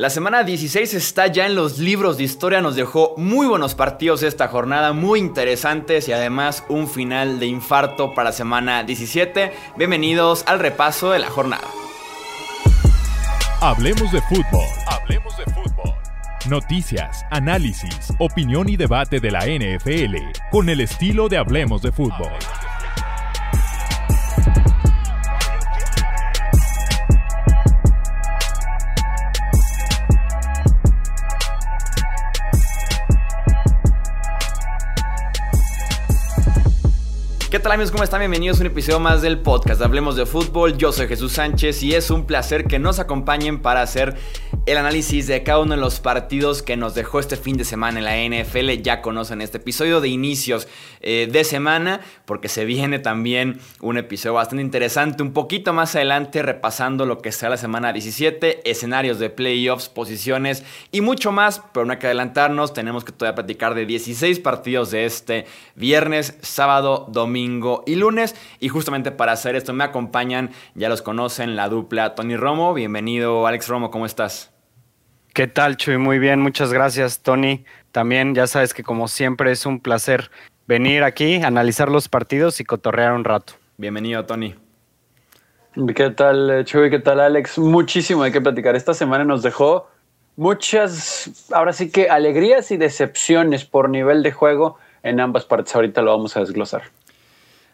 La semana 16 está ya en los libros de historia, nos dejó muy buenos partidos esta jornada, muy interesantes y además un final de infarto para semana 17. Bienvenidos al repaso de la jornada. Hablemos de fútbol. Hablemos de fútbol. Noticias, análisis, opinión y debate de la NFL con el estilo de Hablemos de fútbol. Tal amigos? ¿Cómo están? Bienvenidos a un episodio más del podcast Hablemos de Fútbol. Yo soy Jesús Sánchez y es un placer que nos acompañen para hacer el análisis de cada uno de los partidos que nos dejó este fin de semana en la NFL. Ya conocen este episodio de inicios eh, de semana porque se viene también un episodio bastante interesante. Un poquito más adelante repasando lo que será la semana 17, escenarios de playoffs, posiciones y mucho más. Pero no hay que adelantarnos, tenemos que todavía platicar de 16 partidos de este viernes, sábado, domingo y lunes. Y justamente para hacer esto me acompañan, ya los conocen, la dupla Tony Romo. Bienvenido, Alex Romo, ¿cómo estás? ¿Qué tal, Chuy? Muy bien, muchas gracias, Tony. También ya sabes que como siempre es un placer venir aquí, analizar los partidos y cotorrear un rato. Bienvenido, Tony. ¿Qué tal, Chuy? ¿Qué tal, Alex? Muchísimo hay que platicar. Esta semana nos dejó muchas, ahora sí que alegrías y decepciones por nivel de juego en ambas partes. Ahorita lo vamos a desglosar.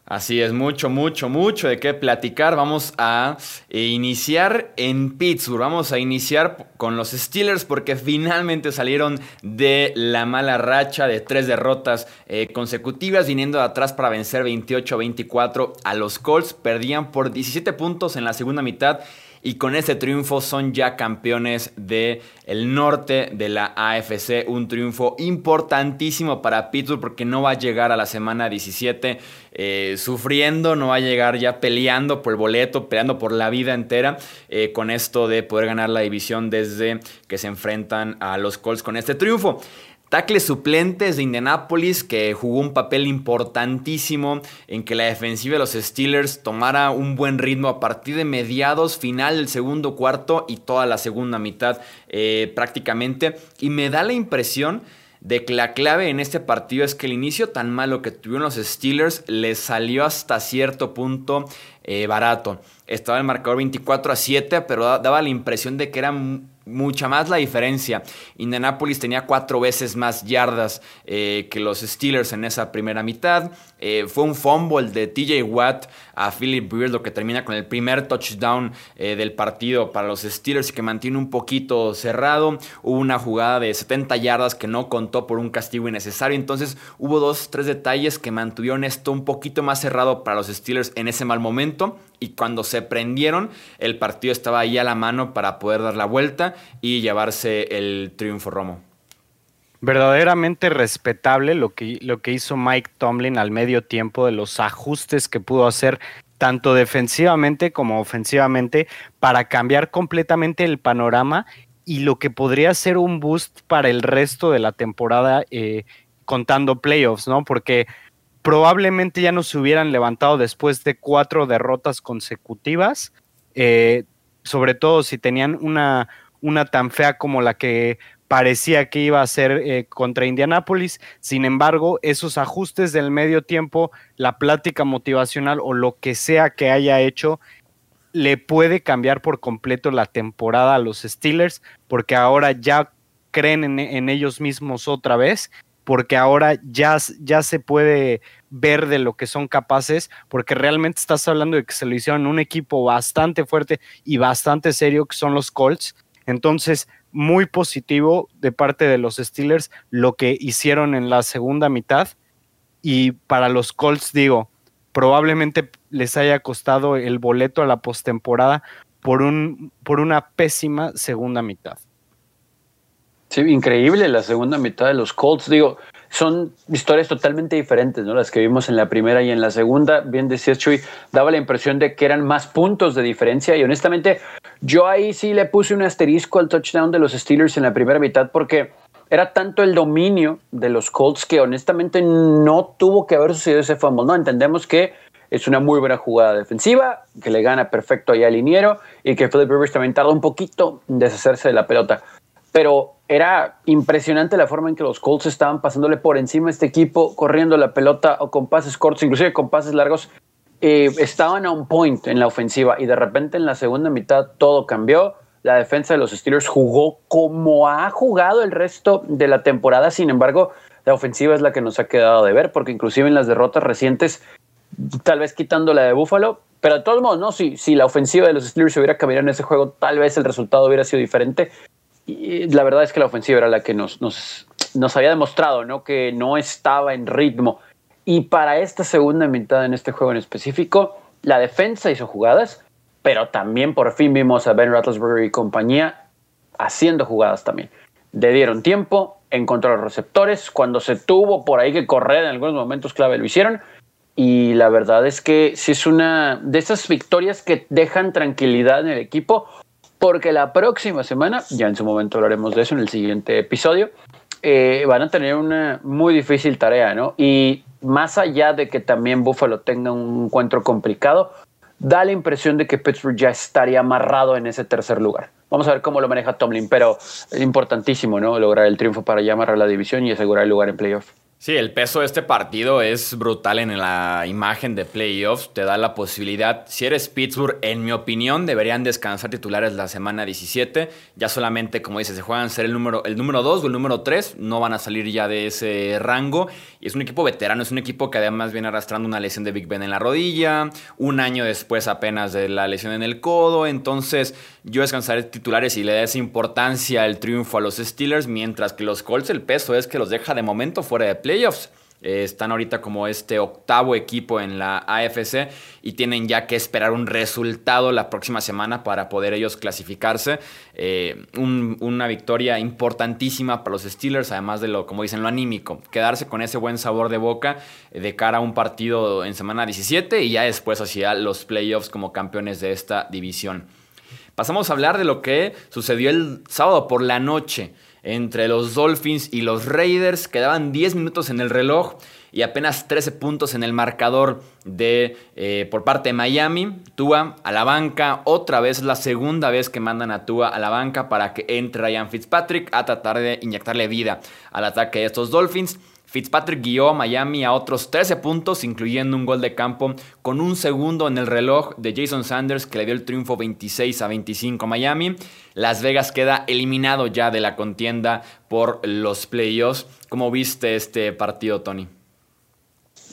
Así es, mucho, mucho, mucho de qué platicar. Vamos a eh, iniciar en Pittsburgh. Vamos a iniciar con los Steelers porque finalmente salieron de la mala racha de tres derrotas eh, consecutivas, viniendo de atrás para vencer 28-24 a los Colts. Perdían por 17 puntos en la segunda mitad y con este triunfo son ya campeones del el norte de la AFC. Un triunfo importantísimo para Pittsburgh porque no va a llegar a la semana 17 eh, sufriendo, no va a llegar ya peleando por el boleto, peleando por la vida entera eh, con esto de poder ganar la división desde que se enfrentan a los Colts con este triunfo. Tackles suplentes de Indianapolis que jugó un papel importantísimo en que la defensiva de los Steelers tomara un buen ritmo a partir de mediados, final del segundo cuarto y toda la segunda mitad eh, prácticamente. Y me da la impresión de que la clave en este partido es que el inicio tan malo que tuvieron los Steelers les salió hasta cierto punto eh, barato. Estaba el marcador 24 a 7, pero daba la impresión de que era mucha más la diferencia. Indianapolis tenía cuatro veces más yardas eh, que los Steelers en esa primera mitad. Eh, fue un fumble de TJ Watt a Philip Beard, lo que termina con el primer touchdown eh, del partido para los Steelers y que mantiene un poquito cerrado. Hubo una jugada de 70 yardas que no contó por un castigo innecesario. Entonces hubo dos, tres detalles que mantuvieron esto un poquito más cerrado para los Steelers en ese mal momento y cuando se prendieron, el partido estaba ahí a la mano para poder dar la vuelta y llevarse el triunfo Romo. Verdaderamente respetable lo que, lo que hizo Mike Tomlin al medio tiempo de los ajustes que pudo hacer tanto defensivamente como ofensivamente para cambiar completamente el panorama y lo que podría ser un boost para el resto de la temporada eh, contando playoffs, ¿no? Porque probablemente ya no se hubieran levantado después de cuatro derrotas consecutivas, eh, sobre todo si tenían una, una tan fea como la que parecía que iba a ser eh, contra Indianápolis. Sin embargo, esos ajustes del medio tiempo, la plática motivacional o lo que sea que haya hecho, le puede cambiar por completo la temporada a los Steelers, porque ahora ya creen en, ellos mismos otra vez porque ahora ya, ya se puede ver de lo que son capaces, porque realmente estás hablando de que se lo hicieron un equipo bastante fuerte y bastante serio, que son los Colts. Entonces, muy positivo de parte de los Steelers lo que hicieron en la segunda mitad. Y para los Colts, digo, probablemente les haya costado el boleto a la postemporada por, un, por una pésima segunda mitad. Sí, increíble la segunda mitad de los Colts. Digo, son historias totalmente diferentes, ¿no? Las que vimos en la primera y en la segunda. Bien decías, Chuy, daba la impresión de que eran más puntos de diferencia. Y honestamente, yo ahí sí le puse un asterisco al touchdown de los Steelers en la primera mitad porque era tanto el dominio de los Colts que honestamente no tuvo que haber sucedido ese fumble. No, entendemos que es una muy buena jugada defensiva, que le gana perfecto ahí al liniero y que Philip Rivers también tarda un poquito en deshacerse de la pelota. Pero era impresionante la forma en que los Colts estaban pasándole por encima a este equipo, corriendo la pelota o con pases cortos, inclusive con pases largos. Eh, estaban a un point en la ofensiva y de repente en la segunda mitad todo cambió. La defensa de los Steelers jugó como ha jugado el resto de la temporada, sin embargo, la ofensiva es la que nos ha quedado de ver, porque inclusive en las derrotas recientes tal vez quitando la de Buffalo, pero de todos modos, no, si, si la ofensiva de los Steelers hubiera caminado en ese juego, tal vez el resultado hubiera sido diferente. La verdad es que la ofensiva era la que nos, nos, nos había demostrado, ¿no? Que no estaba en ritmo. Y para esta segunda mitad en este juego en específico, la defensa hizo jugadas, pero también por fin vimos a Ben Roethlisberger y compañía haciendo jugadas también. Le dieron tiempo, encontró los receptores, cuando se tuvo por ahí que correr en algunos momentos clave lo hicieron, y la verdad es que sí es una de esas victorias que dejan tranquilidad en el equipo, porque la próxima semana, ya en su momento hablaremos de eso en el siguiente episodio, eh, van a tener una muy difícil tarea, ¿no? Y más allá de que también Buffalo tenga un encuentro complicado, da la impresión de que Pittsburgh ya estaría amarrado en ese tercer lugar. Vamos a ver cómo lo maneja Tomlin, pero es importantísimo, ¿no? Lograr el triunfo para ya amarrar la división y asegurar el lugar en playoff. Sí, el peso de este partido es brutal en la imagen de playoffs. Te da la posibilidad, si eres Pittsburgh, en mi opinión, deberían descansar titulares la semana 17. Ya solamente, como dices, se juegan ser el número, el número 2 o el número 3. No van a salir ya de ese rango. Y es un equipo veterano, es un equipo que además viene arrastrando una lesión de Big Ben en la rodilla. Un año después apenas de la lesión en el codo. Entonces, yo descansaré titulares y le da esa importancia el triunfo a los Steelers. Mientras que los Colts, el peso es que los deja de momento fuera de playoffs. Eh, están ahorita como este octavo equipo en la AFC y tienen ya que esperar un resultado la próxima semana para poder ellos clasificarse. Eh, una victoria importantísima para los Steelers, además de lo, como dicen, lo anímico. Quedarse con ese buen sabor de boca eh, de cara a un partido en semana 17 y ya después hacia los playoffs como campeones de esta división. Pasamos a hablar de lo que sucedió el sábado por la noche entre los Dolphins y los Raiders. Quedaban 10 minutos en el reloj y apenas 13 puntos en el marcador de, eh, por parte de Miami. Tua a la banca, otra vez la segunda vez que mandan a Tua a la banca para que entre Ryan Fitzpatrick a tratar de inyectarle vida al ataque de estos Dolphins. Fitzpatrick guió a Miami a otros 13 puntos, incluyendo un gol de campo con un segundo en el reloj de Jason Sanders que le dio el triunfo 26 a 25 a Miami. Las Vegas queda eliminado ya de la contienda por los playoffs. ¿Cómo viste este partido, Tony?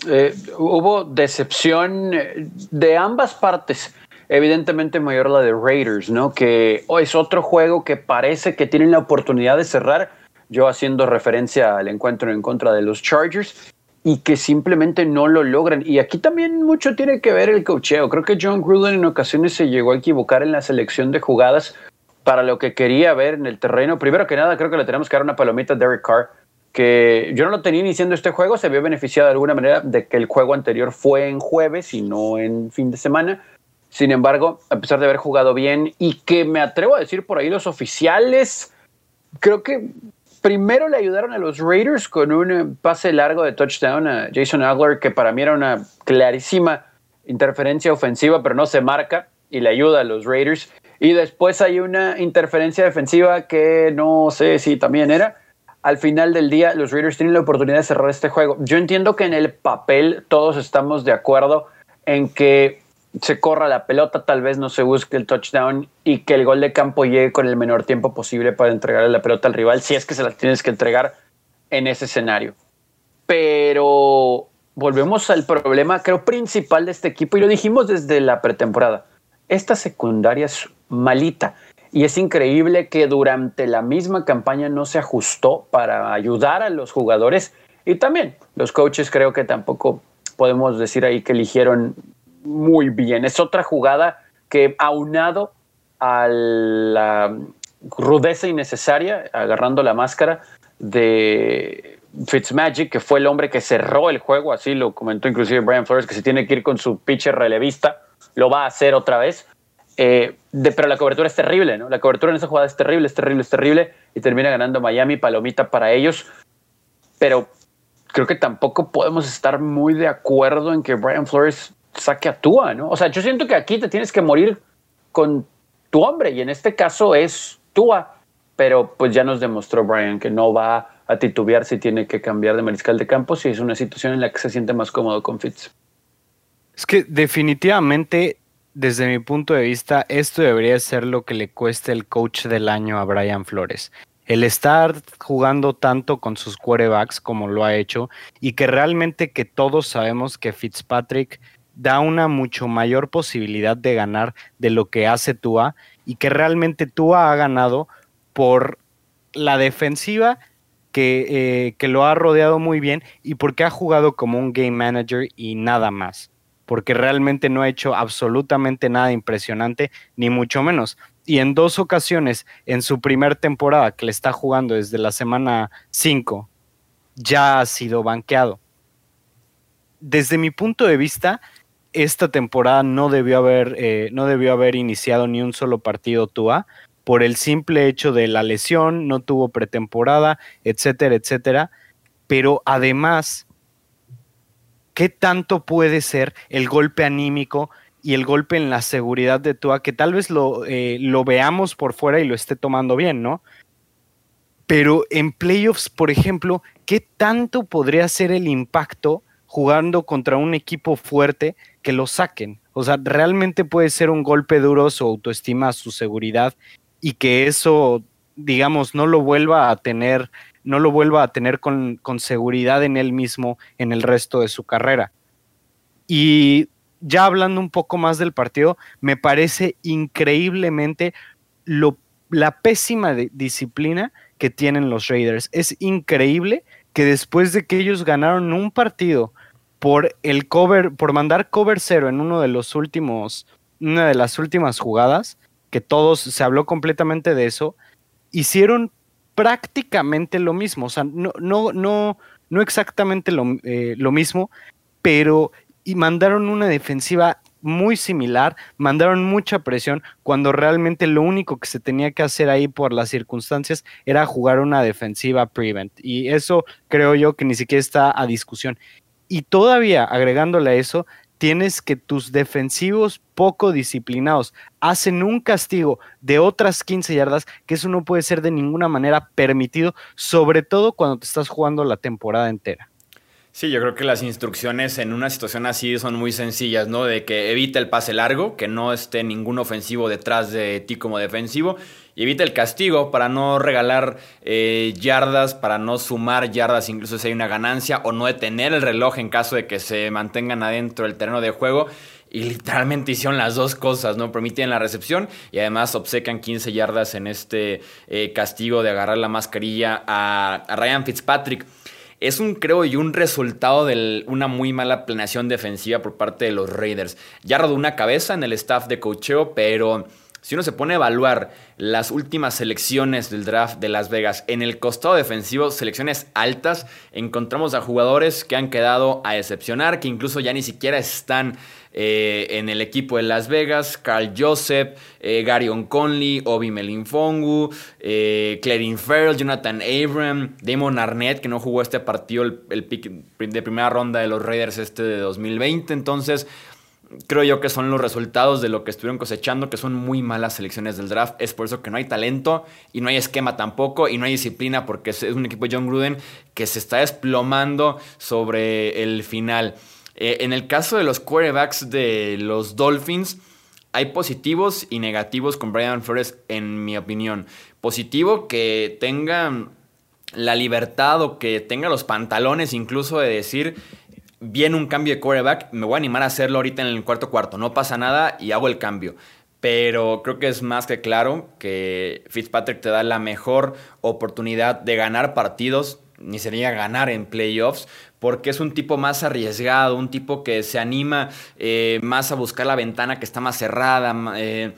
Eh, hubo decepción eh, de ambas partes. Evidentemente mayor la de Raiders, ¿no? Que oh, es otro juego que parece que tienen la oportunidad de cerrar yo haciendo referencia al encuentro en contra de los Chargers y que simplemente no lo logran. Y aquí también mucho tiene que ver el cocheo. Creo que John Gruden en ocasiones se llegó a equivocar en la selección de jugadas para lo que quería ver en el terreno. Primero que nada, creo que le tenemos que dar una palomita a Derek Carr, que yo no lo tenía iniciando este juego, se había beneficiado de alguna manera de que el juego anterior fue en jueves y no en fin de semana. Sin embargo, a pesar de haber jugado bien y que me atrevo a decir por ahí los oficiales, creo que primero le ayudaron a los Raiders con un eh, pase largo de touchdown a Jason Agler, que para mí era una clarísima interferencia ofensiva, pero no se marca y le ayuda a los Raiders. Y después hay una interferencia defensiva que no sé si también era. Al final del día, los Raiders tienen la oportunidad de cerrar este juego. Yo entiendo que en el papel todos estamos de acuerdo en que se corra la pelota, tal vez no se busque el touchdown y que el gol de campo llegue con el menor tiempo posible para entregarle la pelota al rival, si es que se la tienes que entregar en ese escenario. Pero volvemos al problema, creo, principal de este equipo, y lo dijimos desde la pretemporada. Esta secundaria es malita. Y es increíble que durante la misma campaña no se ajustó para ayudar a los jugadores. Y también los coaches creo que tampoco podemos decir ahí que eligieron muy bien. Es otra jugada que aunado a la rudeza innecesaria, agarrando la máscara de Fitzmagic, que fue el hombre que cerró el juego, así lo comentó inclusive Brian Flores, que se tiene que ir con su pitcher relevista, lo va a hacer otra vez. Eh, pero la cobertura es terrible, ¿no? La cobertura en esa jugada es terrible, es terrible, es terrible, y termina ganando Miami, palomita para ellos. Pero creo que tampoco podemos estar muy de acuerdo en que Brian Flores saque a Tua, ¿no? O sea, yo siento que aquí te tienes que morir con tu hombre y en este caso es Tua, pero pues ya nos demostró Brian que no va a titubear si tiene que cambiar de mariscal de campo si es una situación en la que se siente más cómodo con Fitz. Es que definitivamente, desde mi punto de vista, esto debería ser lo que le cueste el coach del año a Brian Flores. El estar jugando tanto con sus quarterbacks como lo ha hecho y que realmente que todos sabemos que Fitzpatrick da una mucho mayor posibilidad de ganar de lo que hace Tua y que realmente Tua ha ganado por la defensiva que, eh, que, lo ha rodeado muy bien y porque ha jugado como un game manager y nada más. Porque realmente no ha hecho absolutamente nada impresionante, ni mucho menos. Y en dos ocasiones, en su primer temporada, que le está jugando desde la semana 5, ya ha sido banqueado. Desde mi punto de vista, esta temporada no debió haber, eh, no debió haber iniciado ni un solo partido Tua por el simple hecho de la lesión, no tuvo pretemporada, etcétera, etcétera. Pero además, ¿qué tanto puede ser el golpe anímico y el golpe en la seguridad de Tua? Que tal vez lo, eh, lo veamos por fuera y lo esté tomando bien, ¿no? Pero en playoffs, por ejemplo, ¿qué tanto podría ser el impacto jugando contra un equipo fuerte que lo saquen? O sea, realmente puede ser un golpe duro su autoestima, su seguridad y que eso, digamos, no lo vuelva a tener, no lo vuelva a tener con, seguridad en él mismo en el resto de su carrera. Y ya hablando un poco más del partido, me parece increíblemente la pésima disciplina que tienen los Raiders. Es increíble que después de que ellos ganaron un partido por el cover, por mandar cover cero en uno de los últimos, una de las últimas jugadas, que todos, se habló completamente de eso, hicieron prácticamente lo mismo, o sea, no, no, no, no exactamente lo, eh, lo mismo, pero y mandaron una defensiva muy similar, mandaron mucha presión cuando realmente lo único que se tenía que hacer ahí por las circunstancias era jugar una defensiva prevent. Y eso creo yo que ni siquiera está a discusión. Y todavía agregándole a eso, tienes que tus defensivos poco disciplinados hacen un castigo de otras 15 yardas, que eso no puede ser de ninguna manera permitido, sobre todo cuando te estás jugando la temporada entera. Sí, yo creo que las instrucciones en una situación así son muy sencillas, ¿no? De que evita el pase largo, que no esté ningún ofensivo detrás de ti como defensivo, y evita el castigo para no regalar eh, yardas, para no sumar yardas incluso si hay una ganancia, o no detener el reloj en caso de que se mantengan adentro del terreno de juego. Y literalmente hicieron las dos cosas, ¿no? Permiten la recepción y además obsecan 15 yardas en este eh, castigo de agarrar la mascarilla a Ryan Fitzpatrick es un, creo y un resultado de una muy mala planeación defensiva por parte de los Raiders. Ya rodó una cabeza en el staff de cocheo, pero si uno se pone a evaluar las últimas selecciones del draft de Las Vegas en el costado defensivo, selecciones altas, encontramos a jugadores que han quedado a decepcionar, que incluso ya ni siquiera están eh, en el equipo de Las Vegas, Carl Joseph, eh, Gary Conley, Obi Melinfongu, eh, Clarin Farrell, Jonathan Abram, Damon Arnett, que no jugó este partido, el pick de primera ronda de los Raiders este de 2020. Entonces, creo yo que son los resultados de lo que estuvieron cosechando, que son muy malas selecciones del draft. Es por eso que no hay talento y no hay esquema tampoco y no hay disciplina porque es un equipo de John Gruden que se está desplomando sobre el final. Eh, en el caso de los quarterbacks de los Dolphins, hay positivos y negativos con Brian Flores, en mi opinión. Positivo que tenga la libertad o que tenga los pantalones incluso de decir viene un cambio de quarterback, me voy a animar a hacerlo ahorita en el cuarto cuarto, no pasa nada y hago el cambio. Pero creo que es más que claro que Fitzpatrick te da la mejor oportunidad de ganar partidos, ni sería ganar en playoffs, porque es un tipo más arriesgado, un tipo que se anima eh, más a buscar la ventana que está más cerrada. Eh,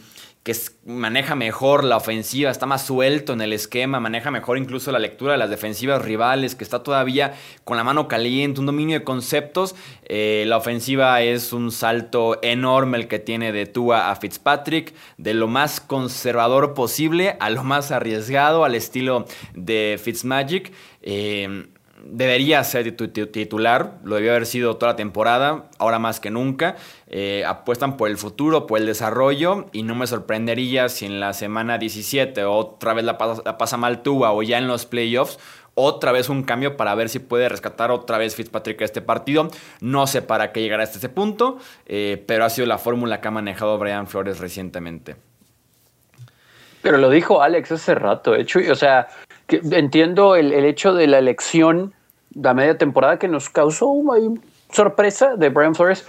que maneja mejor la ofensiva, está más suelto en el esquema, maneja mejor incluso la lectura de las defensivas rivales, que está todavía con la mano caliente, un dominio de conceptos. Eh, la ofensiva es un salto enorme el que tiene de Tua a Fitzpatrick, de lo más conservador posible a lo más arriesgado, al estilo de Fitzmagic. Eh, debería ser titular, lo debió haber sido toda la temporada, ahora más que nunca. Eh, apuestan por el futuro, por el desarrollo y no me sorprendería si en la semana 17 otra vez la pasa, la mal o ya en los playoffs otra vez un cambio para ver si puede rescatar otra vez Fitzpatrick este partido. No sé para qué llegar hasta ese punto, eh, pero ha sido la fórmula que ha manejado Brian Flores recientemente. Pero lo dijo Alex hace rato, hecho, o sea, entiendo el, hecho de la elección de media temporada que nos causó una sorpresa de Brian Flores,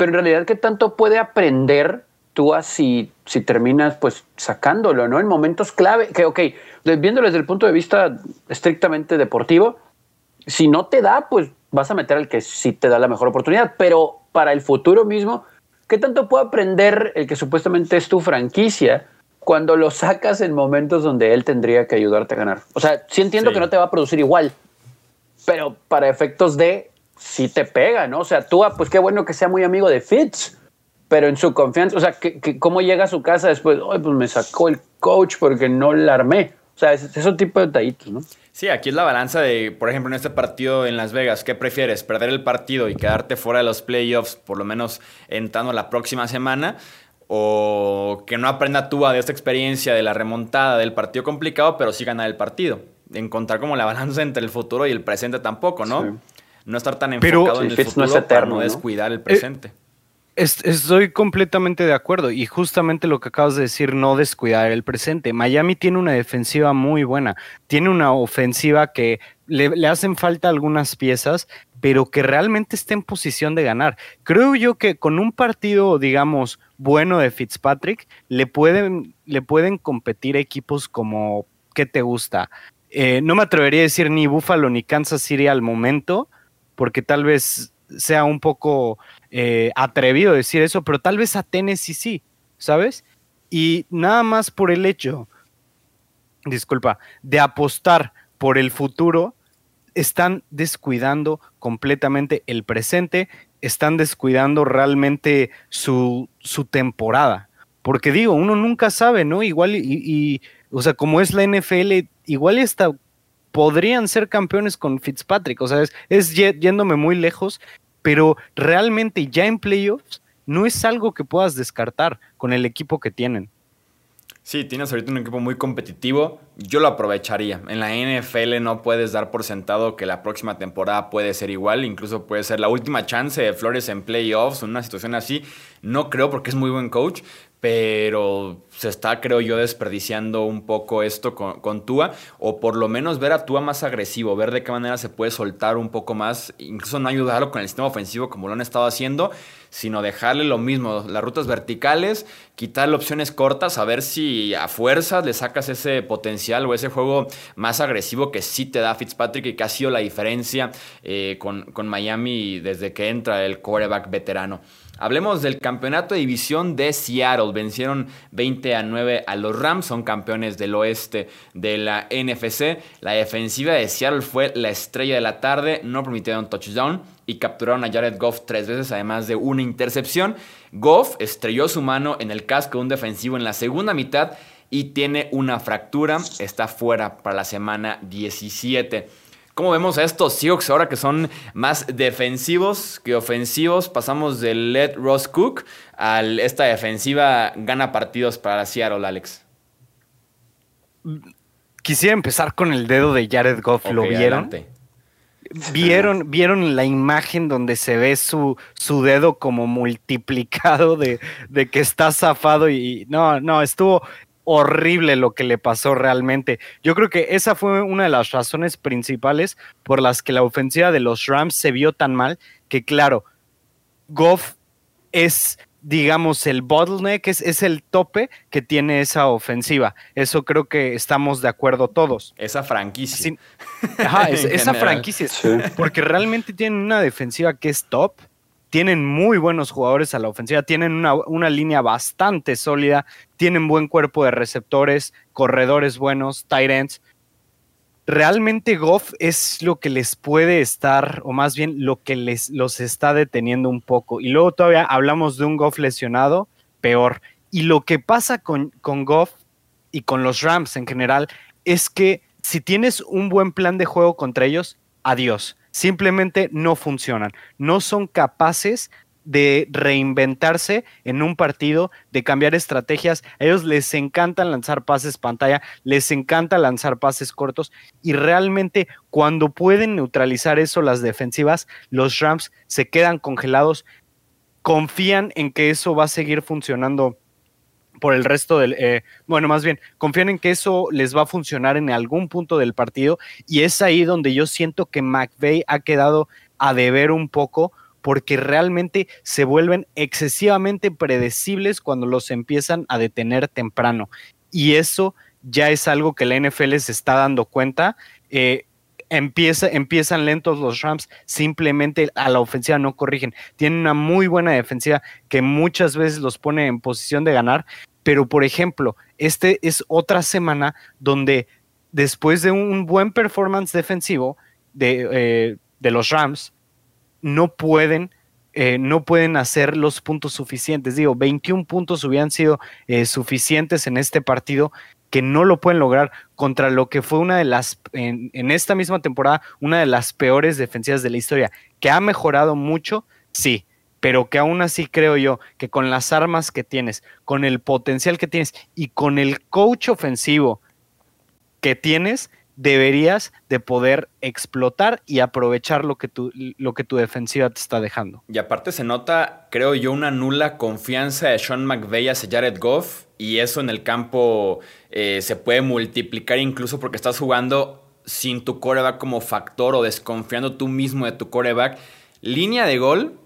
pero en realidad, ¿qué tanto puede aprender tú si, si terminas pues sacándolo, ¿no? En momentos clave, que ok, viéndolo desde el punto de vista estrictamente deportivo, si no te da, pues vas a meter al que sí te da la mejor oportunidad, pero para el futuro mismo, ¿qué tanto puede aprender el que supuestamente es tu franquicia cuando lo sacas en momentos donde él tendría que ayudarte a ganar? O sea, sí entiendo que no te va a producir igual, pero para efectos de si te pega, ¿no? O sea, tú, pues qué bueno que sea muy amigo de Fitz, pero en su confianza, o sea, ¿cómo llega a su casa después? Ay, pues me sacó el coach porque no la armé. O sea, es, ese tipo de detallitos, ¿no? Sí, aquí es la balanza de, por ejemplo, en este partido en Las Vegas, ¿qué prefieres? ¿Perder el partido y quedarte fuera de los playoffs, por lo menos entrando la próxima semana? ¿O que no aprenda tú de esta experiencia de la remontada del partido complicado, pero sí ganar el partido? Encontrar como la balanza entre el futuro y el presente tampoco, ¿no? No estar tan enfocado en el futuro no para no descuidar el eh, presente estoy completamente de acuerdo y justamente lo que acabas de decir, no descuidar el presente. Miami tiene una defensiva muy buena, tiene una ofensiva que le, hacen falta algunas piezas, pero que realmente está en posición de ganar. Creo yo que con un partido, digamos, bueno de Fitzpatrick, le pueden, le pueden competir equipos como, ¿qué te gusta? Eh, no me atrevería a decir ni Buffalo ni Kansas City al momento, porque tal vez sea un poco eh, atrevido decir eso, pero tal vez a Tennessee sí, ¿sabes? Y nada más por el hecho, disculpa, de apostar por el futuro, están descuidando completamente el presente, están descuidando realmente su, su temporada. Porque digo, uno nunca sabe, ¿no? Igual y, o sea, como es la NFL, igual hasta podrían ser campeones con Fitzpatrick. O sea, es, yéndome muy lejos, pero realmente ya en playoffs no es algo que puedas descartar con el equipo que tienen. Sí, tienes ahorita un equipo muy competitivo. Yo lo aprovecharía. En la NFL no puedes dar por sentado que la próxima temporada puede ser igual. Incluso puede ser la última chance de Flores en playoffs, una situación así. No creo porque es muy buen coach, pero se está, creo yo, desperdiciando un poco esto con, con, Tua, o por lo menos ver a Tua más agresivo, ver de qué manera se puede soltar un poco más, incluso no ayudarlo con el sistema ofensivo como lo han estado haciendo, sino dejarle lo mismo, las rutas verticales, quitarle opciones cortas, a ver si a fuerzas le sacas ese potencial o ese juego más agresivo que sí te da Fitzpatrick y que ha sido la diferencia eh, con, con Miami desde que entra el quarterback veterano. Hablemos del campeonato de división de Seattle. Vencieron 20 a 9 a los Rams, son campeones del oeste de la NFC. La defensiva de Seattle fue la estrella de la tarde, no permitieron touchdown y capturaron a Jared Goff tres veces, además de una intercepción. Goff estrelló su mano en el casco de un defensivo en la segunda mitad y tiene una fractura, está fuera para la semana 17. ¿Cómo vemos a estos Seahawks ahora que son más defensivos que ofensivos? Pasamos del Let Ross Cook a esta defensiva gana partidos para Seattle, Alex. Quisiera empezar con el dedo de Jared Goff. ¿Lo vieron? ¿Vieron, vieron la imagen donde se ve su, su dedo como multiplicado de, de, que está zafado y no, no, estuvo, horrible lo que le pasó realmente. Yo creo que esa fue una de las razones principales por las que la ofensiva de los Rams se vio tan mal, que claro, Goff es, digamos, el bottleneck, es, es el tope que tiene esa ofensiva. Eso creo que estamos de acuerdo todos. Esa franquicia. ajá, esa franquicia. Porque realmente tienen una defensiva que es top tienen muy buenos jugadores a la ofensiva, tienen una, línea bastante sólida, tienen buen cuerpo de receptores, corredores buenos, tight ends. Realmente Goff es lo que les puede estar, o más bien lo que les los está deteniendo un poco. Y luego todavía hablamos de un Goff lesionado, peor. Y lo que pasa con, con Goff y con los Rams en general es que si tienes un buen plan de juego contra ellos, adiós. Simplemente no funcionan. No son capaces de reinventarse en un partido, de cambiar estrategias. A ellos les encanta lanzar pases pantalla, les encanta lanzar pases cortos y realmente cuando pueden neutralizar eso las defensivas, los Rams se quedan congelados, confían en que eso va a seguir funcionando por el resto del, eh, bueno, más bien, confían en que eso les va a funcionar en algún punto del partido y es ahí donde yo siento que McVeigh ha quedado a deber un poco porque realmente se vuelven excesivamente predecibles cuando los empiezan a detener temprano. Y eso ya es algo que la NFL se está dando cuenta. Eh, empieza, empiezan lentos los Rams, simplemente a la ofensiva no corrigen. Tienen una muy buena defensiva que muchas veces los pone en posición de ganar, pero por ejemplo, este es otra semana donde después de un buen performance defensivo de, eh, de los Rams, no pueden, eh, no pueden hacer los puntos suficientes. Digo, 21 puntos hubieran sido eh, suficientes en este partido que no lo pueden lograr contra lo que fue una de las, en, en, esta misma temporada, una de las peores defensivas de la historia, que ha mejorado mucho, sí, pero que aún así creo yo que con las armas que tienes, con el potencial que tienes y con el coach ofensivo que tienes, deberías de poder explotar y aprovechar lo que, tu, lo que tu defensiva te está dejando. Y aparte se nota, creo yo, una nula confianza de Sean McVay hacia Jared Goff y eso en el campo eh, se puede multiplicar incluso porque estás jugando sin tu coreback como factor o desconfiando tú mismo de tu coreback. Línea de gol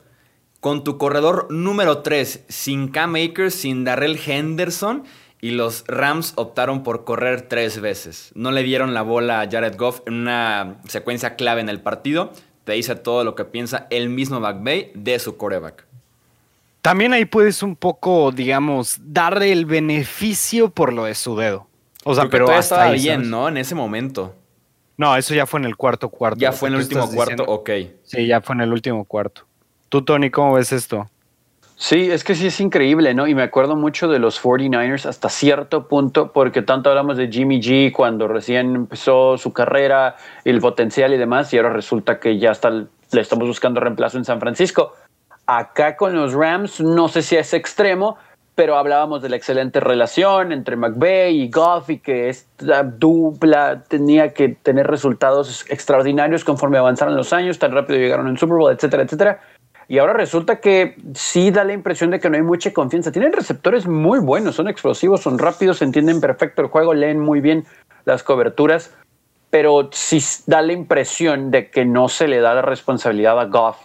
con tu corredor número 3, sin Cam Akers, sin Darrell Henderson y los Rams optaron por correr tres veces. No le dieron la bola a Jared Goff en una secuencia clave en el partido. Te dice todo lo que piensa el mismo McVay de su coreback. También ahí puedes un poco, digamos, darle el beneficio por lo de su dedo. O sea, pero estaba bien, ¿no? En ese momento. No, eso ya fue en el cuarto cuarto. Ya fue en el último cuarto, ok. Sí, ya fue en el último cuarto. Tú, Tony, ¿cómo ves esto? Sí, es que sí es increíble, ¿no? Y me acuerdo mucho de los 49ers hasta cierto punto, porque tanto hablamos de Jimmy G cuando recién empezó su carrera, el potencial y demás, y ahora resulta que ya le estamos buscando reemplazo en San Francisco. Acá con los Rams, no sé si es extremo, pero hablábamos de la excelente relación entre McVeigh y Goff y que esta dupla tenía que tener resultados extraordinarios conforme avanzaron los años, tan rápido llegaron al Super Bowl, etcétera, etcétera. Y ahora resulta que sí da la impresión de que no hay mucha confianza. Tienen receptores muy buenos, son explosivos, son rápidos, entienden perfecto el juego, leen muy bien las coberturas, pero sí da la impresión de que no se le da la responsabilidad a Goff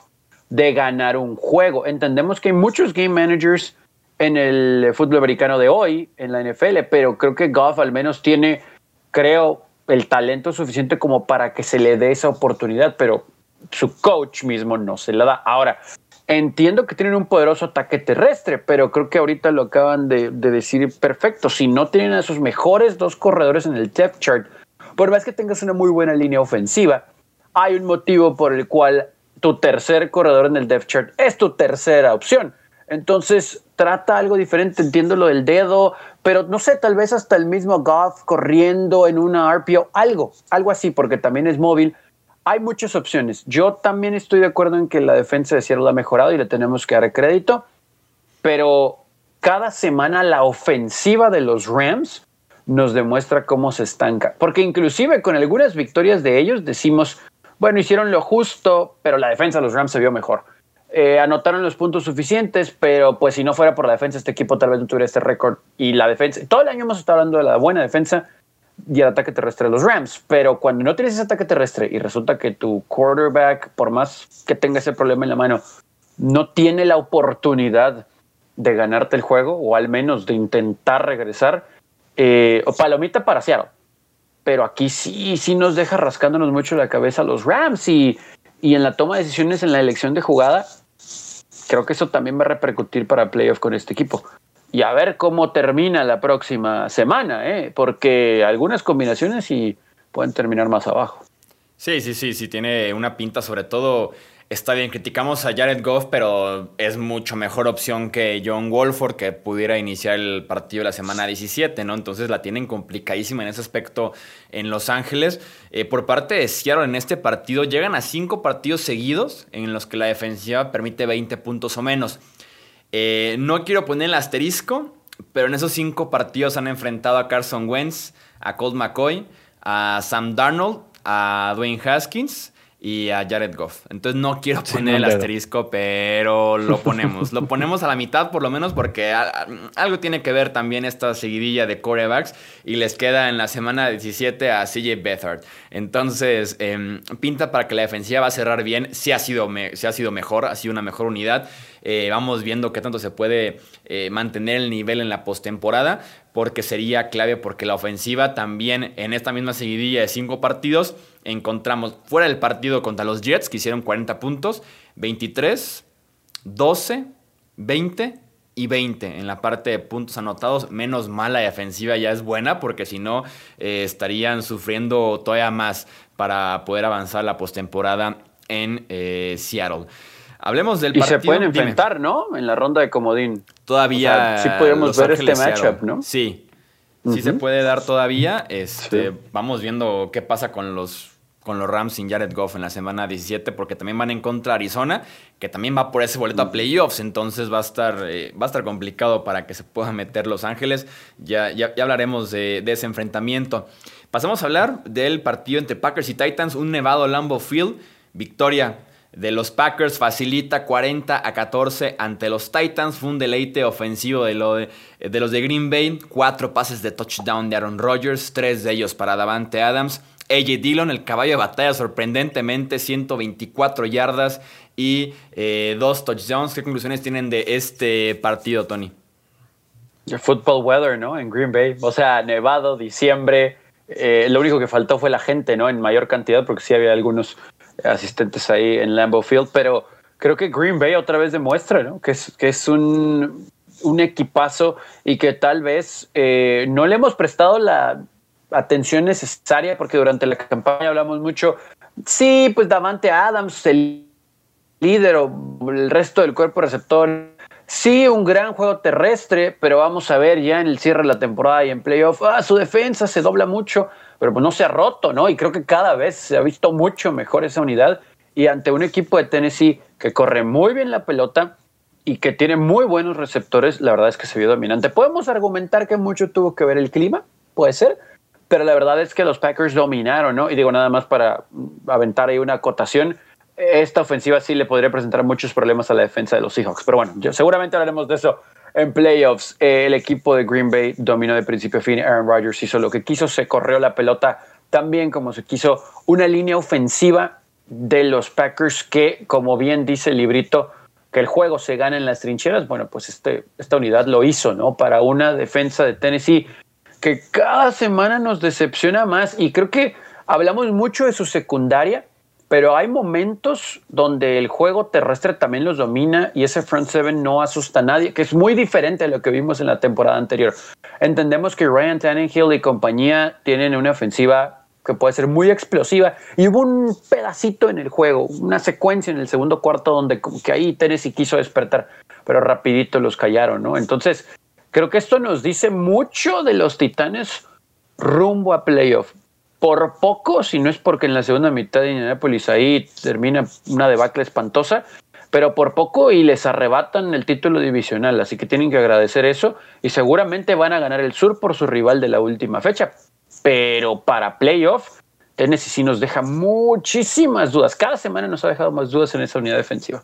de ganar un juego. Entendemos que hay muchos game managers en el fútbol americano de hoy, en la NFL, pero creo que Goff al menos tiene, creo, el talento suficiente como para que se le dé esa oportunidad, pero su coach mismo no se la da. Ahora, entiendo que tienen un poderoso ataque terrestre, pero creo que ahorita lo acaban de, decir perfecto. Si no tienen a sus mejores dos corredores en el depth chart, por más que tengas una muy buena línea ofensiva, hay un motivo por el cual tu tercer corredor en el depth chart es tu tercera opción. Entonces, trata algo diferente, entiendo lo del dedo, pero no sé, tal vez hasta el mismo Goff corriendo en una RPO, algo, algo así, porque también es móvil hay muchas opciones. Yo también estoy de acuerdo en que la defensa de Seattle ha mejorado y le tenemos que dar crédito, pero cada semana la ofensiva de los Rams nos demuestra cómo se estanca. Porque inclusive con algunas victorias de ellos decimos, bueno, hicieron lo justo, pero la defensa de los Rams se vio mejor. Eh, anotaron los puntos suficientes, pero pues si no fuera por la defensa, este equipo tal vez no tuviera este récord. Y la defensa, todo el año hemos estado hablando de la buena defensa y el ataque terrestre de los Rams. Pero cuando no tienes ese ataque terrestre y resulta que tu quarterback, por más que tenga ese problema en la mano, no tiene la oportunidad de ganarte el juego o al menos de intentar regresar, eh, o palomita para Seattle. Pero aquí sí, sí nos deja rascándonos mucho la cabeza los Rams y, y en la toma de decisiones en la elección de jugada, creo que eso también va a repercutir para playoff con este equipo y a ver cómo termina la próxima semana, ¿eh? porque algunas combinaciones sí pueden terminar más abajo. Sí, sí, sí, sí, tiene una pinta sobre todo está bien, criticamos a Jared Goff, pero es mucho mejor opción que John Wolford, que pudiera iniciar el partido la semana 17, ¿no? Entonces la tienen complicadísima en ese aspecto en Los Ángeles. Eh, por parte de Seattle en este partido, llegan a cinco partidos seguidos en los que la defensiva permite 20 puntos o menos. Eh, no quiero poner el asterisco, pero en esos cinco partidos han enfrentado a Carson Wentz, a Colt McCoy, a Sam Darnold, a Dwayne Haskins y a Jared Goff. Entonces no quiero poner el asterisco, pero lo ponemos. lo ponemos a la mitad por lo menos porque algo tiene que ver también esta seguidilla de corebacks y les queda en la semana 17 a CJ Beathard. Entonces em, pinta para que la defensiva va a cerrar bien. Sí ha sido, ha sido mejor, ha sido una mejor unidad. Eh, vamos viendo qué tanto se puede eh, mantener el nivel en la postemporada porque sería clave porque la ofensiva también en esta misma seguidilla de cinco partidos encontramos fuera del partido contra los Jets que hicieron 40 puntos, 23, 12, 20 y 20 en la parte de puntos anotados. Menos mal la defensiva ya es buena porque si no eh, estarían sufriendo todavía más para poder avanzar la postemporada en eh, Seattle. Hablemos del partido. Y se pueden enfrentar, ¿no? En la ronda de comodín. Todavía. sí podemos ver este matchup, ¿no? Sí. Sí se puede dar todavía. Este, Vamos viendo qué pasa con los, con los Rams sin Jared Goff en la semana 17, porque también van en contra Arizona, que también va por ese boleto a playoffs. Entonces va a estar, eh, va a estar complicado para que se puedan meter Los Ángeles. Ya, ya, hablaremos de, de ese enfrentamiento. Pasamos a hablar del partido entre Packers y Titans, un nevado Lambo Field. Victoria de los Packers facilita 40 a 14 ante los Titans. Fue un deleite ofensivo de, lo de, los de Green Bay. Cuatro pases de touchdown de Aaron Rodgers, tres de ellos para Davante Adams. AJ Dillon, el caballo de batalla, sorprendentemente 124 yardas y eh, dos touchdowns. ¿Qué conclusiones tienen de este partido, Tony? El football weather, ¿no? En Green Bay. O sea, nevado, diciembre. Eh, lo único que faltó fue la gente, ¿no? En mayor cantidad, porque sí había algunos asistentes ahí en Lambeau Field, pero creo que Green Bay otra vez demuestra ¿no? que es, que es un, un equipazo y que tal vez eh, no le hemos prestado la atención necesaria porque durante la campaña hablamos mucho, sí, pues Davante Adams, el líder o el resto del cuerpo receptor, sí, un gran juego terrestre, pero vamos a ver ya en el cierre de la temporada y en playoff, ah, su defensa se dobla mucho pero pues no se ha roto, ¿no? Y creo que cada vez se ha visto mucho mejor esa unidad y ante un equipo de Tennessee que corre muy bien la pelota y que tiene muy buenos receptores, la verdad es que se vio dominante. Podemos argumentar que mucho tuvo que ver el clima, puede ser, pero la verdad es que los Packers dominaron, ¿no? Y digo nada más para aventar ahí una acotación, esta ofensiva sí le podría presentar muchos problemas a la defensa de los Seahawks, pero bueno, yo, seguramente hablaremos de eso en playoffs, eh, el equipo de Green Bay dominó de principio a fin. Aaron Rodgers hizo lo que quiso, se corrió la pelota tan bien como se quiso. Una línea ofensiva de los Packers que, como bien dice el librito, que el juego se gana en las trincheras. Bueno, pues este, esta unidad lo hizo, ¿no? Para una defensa de Tennessee que cada semana nos decepciona más. Y creo que hablamos mucho de su secundaria pero hay momentos donde el juego terrestre también los domina y ese front seven no asusta a nadie, que es muy diferente a lo que vimos en la temporada anterior. Entendemos que Ryan Tannehill y compañía tienen una ofensiva que puede ser muy explosiva y hubo un pedacito en el juego, una secuencia en el segundo cuarto donde como que ahí Tennessee quiso despertar, pero rapidito los callaron, ¿no? Entonces, creo que esto nos dice mucho de los Titanes rumbo a playoff por poco, si no es porque en la segunda mitad de Indianapolis ahí termina una debacle espantosa, pero por poco y les arrebatan el título divisional, así que tienen que agradecer eso y seguramente van a ganar el sur por su rival de la última fecha. Pero para playoff, Tennessee sí nos deja muchísimas dudas. Cada semana nos ha dejado más dudas en esa unidad defensiva.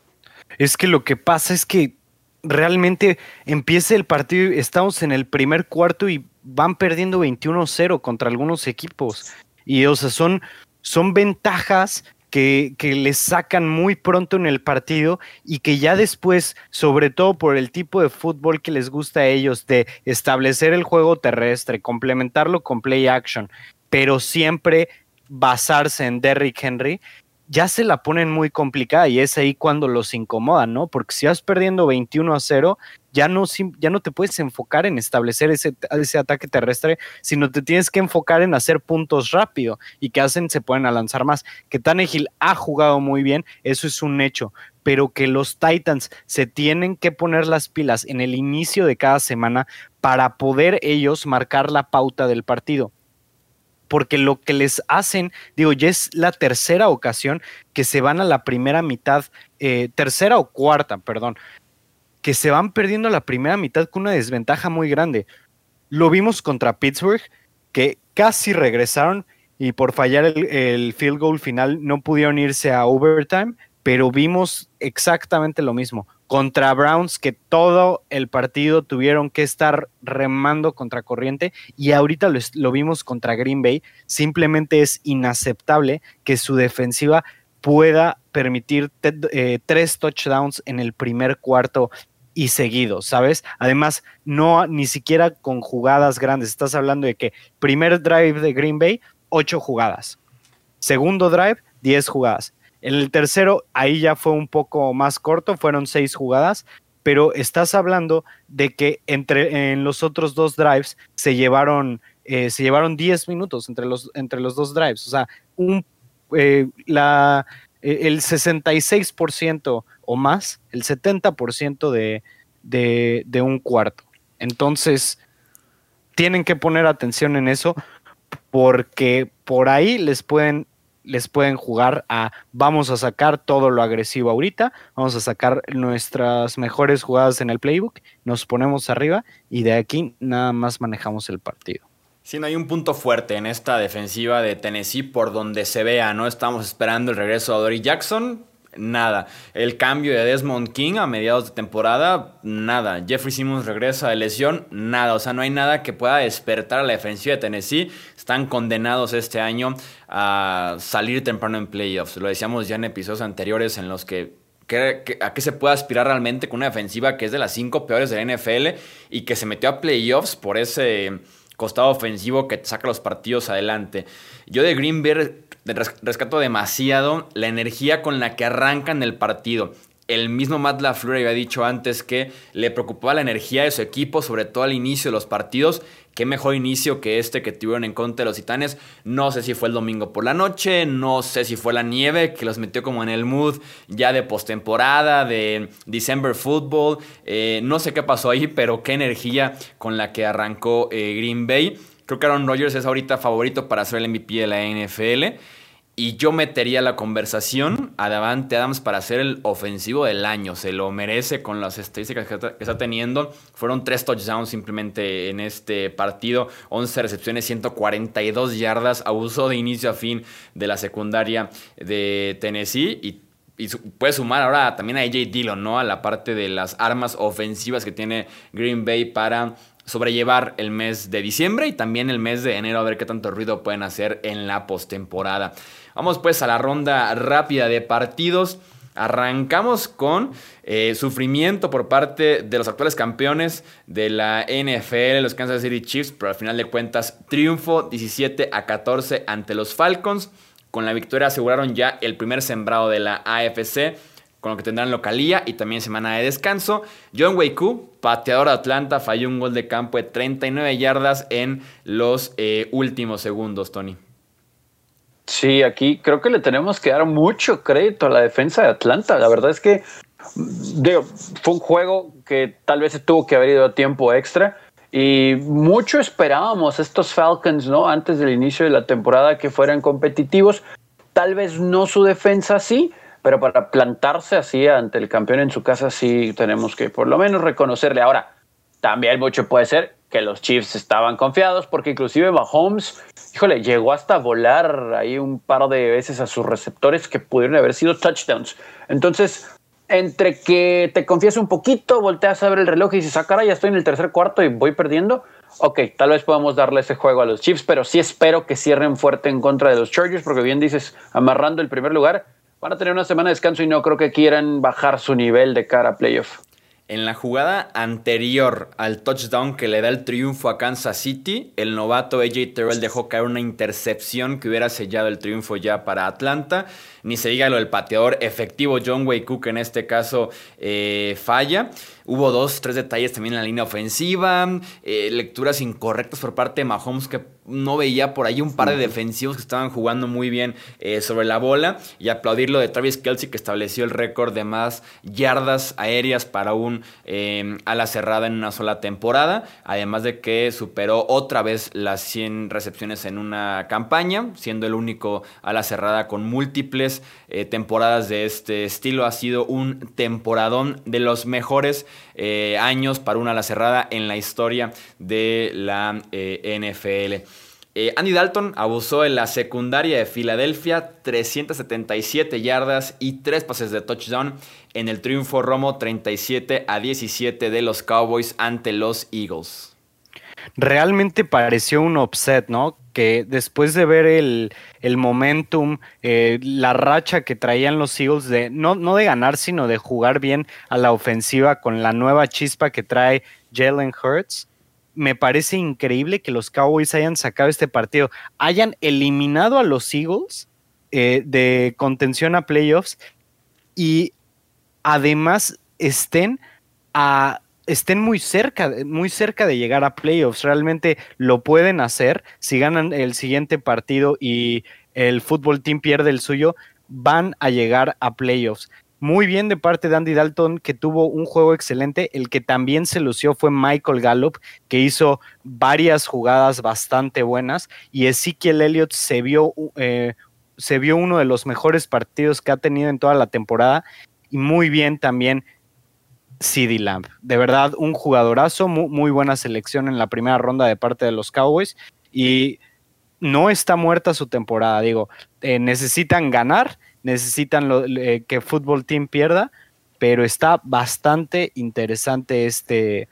Es que lo que pasa es que realmente empieza el partido, estamos en el primer cuarto y van perdiendo 21-0 contra algunos equipos. Y, o sea, son, son ventajas que, que, les sacan muy pronto en el partido y que ya después, sobre todo por el tipo de fútbol que les gusta a ellos, de establecer el juego terrestre, complementarlo con play action, pero siempre basarse en Derrick Henry, ya se la ponen muy complicada y es ahí cuando los incomodan, ¿no? Porque si vas perdiendo 21 a 0, ya no, ya no te puedes enfocar en establecer ese, ataque terrestre, sino te tienes que enfocar en hacer puntos rápido y que hacen, se pueden lanzar más. Que Tannehill ha jugado muy bien, eso es un hecho, pero que los Titans se tienen que poner las pilas en el inicio de cada semana para poder ellos marcar la pauta del partido porque lo que les hacen, digo, ya es la tercera ocasión que se van a la primera mitad, eh, tercera o cuarta, perdón, que se van perdiendo la primera mitad con una desventaja muy grande. Lo vimos contra Pittsburgh, que casi regresaron y por fallar el, el field goal final no pudieron irse a overtime, pero vimos exactamente lo mismo contra Browns que todo el partido tuvieron que estar remando contra corriente y ahorita lo, vimos contra Green Bay. Simplemente es inaceptable que su defensiva pueda permitir eh, tres touchdowns en el primer cuarto y seguido, ¿sabes? Además, no ni siquiera con jugadas grandes. Estás hablando de que primer drive de Green Bay, ocho jugadas. Segundo drive, diez jugadas. En el tercero, ahí ya fue un poco más corto, fueron seis jugadas, pero estás hablando de que entre en los otros dos drives se llevaron, eh, se llevaron 10 minutos entre los, entre los dos drives. O sea, un, eh, eh, el 66% o más, el 70% de, de, de un cuarto. Entonces, tienen que poner atención en eso porque por ahí les pueden les pueden jugar a vamos a sacar todo lo agresivo ahorita, vamos a sacar nuestras mejores jugadas en el playbook, nos ponemos arriba y de aquí nada más manejamos el partido. Sí, no hay un punto fuerte en esta defensiva de Tennessee por donde se vea, ¿no? Estamos esperando el regreso de Dory Jackson, nada. El cambio de Desmond King a mediados de temporada, nada. Jeffrey Simmons regresa de lesión, nada. O sea, no hay nada que pueda despertar a la defensiva de Tennessee. Están condenados este año a salir temprano en playoffs. Lo decíamos ya en episodios anteriores en los que a qué se puede aspirar realmente con una defensiva que es de las cinco peores de la NFL y que se metió a playoffs por ese costado ofensivo que saca los partidos adelante. Yo de Green rescato demasiado la energía con la que arrancan el partido. El mismo Matt LaFleur había dicho antes que le preocupaba la energía de su equipo, sobre todo al inicio de los partidos. Qué mejor inicio que este que tuvieron en contra de los Titanes. No sé si fue el domingo por la noche, no sé si fue la nieve que los metió como en el mood ya de postemporada, de December Football. Eh, no sé qué pasó ahí, pero qué energía con la que arrancó eh, Green Bay. Creo que Aaron Rodgers es ahorita favorito para ser el MVP de la NFL. Y yo metería la conversación a Davante Adams para ser el ofensivo del año. Se lo merece con las estadísticas que está, teniendo. Fueron tres touchdowns simplemente en este partido. 11 recepciones, 142 yardas. Abuso de inicio a fin de la secundaria de Tennessee. Y, y puede sumar ahora también a AJ Dillon, ¿no? A la parte de las armas ofensivas que tiene Green Bay para sobrellevar el mes de diciembre y también el mes de enero a ver qué tanto ruido pueden hacer en la postemporada. Vamos pues a la ronda rápida de partidos. Arrancamos con eh, sufrimiento por parte de los actuales campeones de la NFL, los Kansas City Chiefs, pero al final de cuentas triunfo 17 a 14 ante los Falcons. Con la victoria aseguraron ya el primer sembrado de la AFC con lo que tendrán localía y también semana de descanso. John Weiku, pateador de Atlanta, falló un gol de campo de 39 yardas en los eh, últimos segundos, Tony. Sí, aquí creo que le tenemos que dar mucho crédito a la defensa de Atlanta. La verdad es que fue un juego que tal vez tuvo que haber ido a tiempo extra. Y mucho esperábamos estos Falcons, ¿no? Antes del inicio de la temporada que fueran competitivos. Tal vez no su defensa sí, pero para plantarse así ante el campeón en su casa sí tenemos que por lo menos reconocerle. Ahora, también mucho puede ser que los Chiefs estaban confiados porque inclusive Mahomes, híjole, llegó hasta volar ahí un par de veces a sus receptores que pudieron haber sido touchdowns. Entonces, entre que te confías un poquito, volteas a ver el reloj y dices, ah, cara, ya estoy en el tercer cuarto y voy perdiendo. Ok, tal vez podamos darle ese juego a los Chiefs, pero sí espero que cierren fuerte en contra de los Chargers, porque bien dices, amarrando el primer lugar, Van a tener una semana de descanso y no creo que quieran bajar su nivel de cara a playoff. En la jugada anterior al touchdown que le da el triunfo a Kansas City, el novato AJ Terrell dejó caer una intercepción que hubiera sellado el triunfo ya para Atlanta. Ni se diga lo del pateador efectivo John Way Cook en este caso eh, falla. Hubo dos, tres detalles también en la línea ofensiva, eh, lecturas incorrectas por parte de Mahomes que no veía por ahí un par de defensivos que estaban jugando muy bien eh, sobre la bola y aplaudirlo de Travis Kelsey que estableció el récord de más yardas aéreas para un eh, ala cerrada en una sola temporada, además de que superó otra vez las 100 recepciones en una campaña, siendo el único ala cerrada con múltiples temporadas de este estilo. Ha sido un temporadón de los mejores eh, años para una ala cerrada en la historia de la eh, NFL. Eh, Andy Dalton abusó en la secundaria de Filadelfia, 377 yardas y 3 pases de touchdown en el triunfo Romo 37 a 17 de los Cowboys ante los Eagles realmente pareció un upset, ¿no? Que después de ver el, momentum, eh, la racha que traían los Eagles de no, no de ganar, sino de jugar bien a la ofensiva con la nueva chispa que trae Jalen Hurts, me parece increíble que los Cowboys hayan sacado este partido, hayan eliminado a los Eagles eh, de contención a playoffs y además estén a estén muy cerca, muy cerca de llegar a playoffs. Realmente lo pueden hacer. Si ganan el siguiente partido y el fútbol team pierde el suyo, van a llegar a playoffs. Muy bien de parte de Andy Dalton, que tuvo un juego excelente. El que también se lució fue Michael Gallup, que hizo varias jugadas bastante buenas. Y Ezekiel Elliott se vio, eh, se vio uno de los mejores partidos que ha tenido en toda la temporada. Y muy bien también CD Lamb. De verdad, un jugadorazo, muy, buena selección en la primera ronda de parte de los Cowboys. Y no está muerta su temporada, digo, eh, necesitan ganar, necesitan eh, que Fútbol Team pierda, pero está bastante interesante este,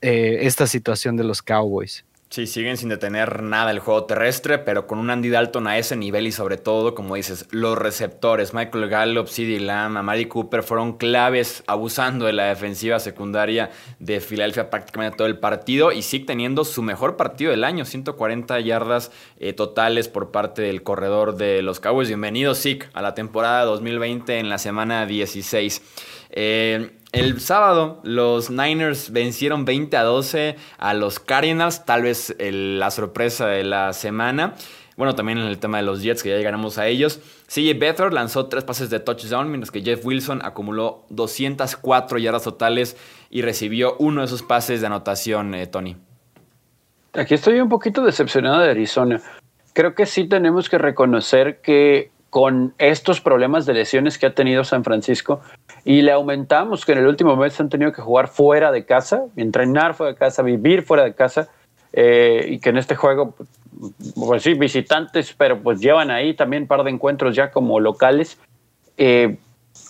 eh, esta situación de los Cowboys. Sí, siguen sin detener nada el juego terrestre, pero con un Andy Dalton a ese nivel y sobre todo, como dices, los receptores, Michael Gallup, CeeDee Lamb, Amari Cooper fueron claves abusando de la defensiva secundaria de Filadelfia prácticamente todo el partido y sigue teniendo su mejor partido del año, 140 yardas eh, totales por parte del corredor de los Cowboys. Bienvenido, Zeke, a la temporada 2020 en la semana 16. Eh, el sábado los Niners vencieron 20 a 12 a los Cardinals, tal vez la sorpresa de la semana. Bueno, también en el tema de los Jets, que ya llegaremos a ellos. CJ Beathard lanzó tres pases de touchdown, mientras que Jeff Wilson acumuló 204 yardas totales y recibió uno de esos pases de anotación, eh, Tony. Aquí estoy un poquito decepcionado de Arizona. Creo que sí tenemos que reconocer que con estos problemas de lesiones que ha tenido San Francisco y le aumentamos que en el último mes han tenido que jugar fuera de casa, entrenar fuera de casa, vivir fuera de casa eh, y que en este juego, pues sí, visitantes, pero pues llevan ahí también un par de encuentros ya como locales. Eh,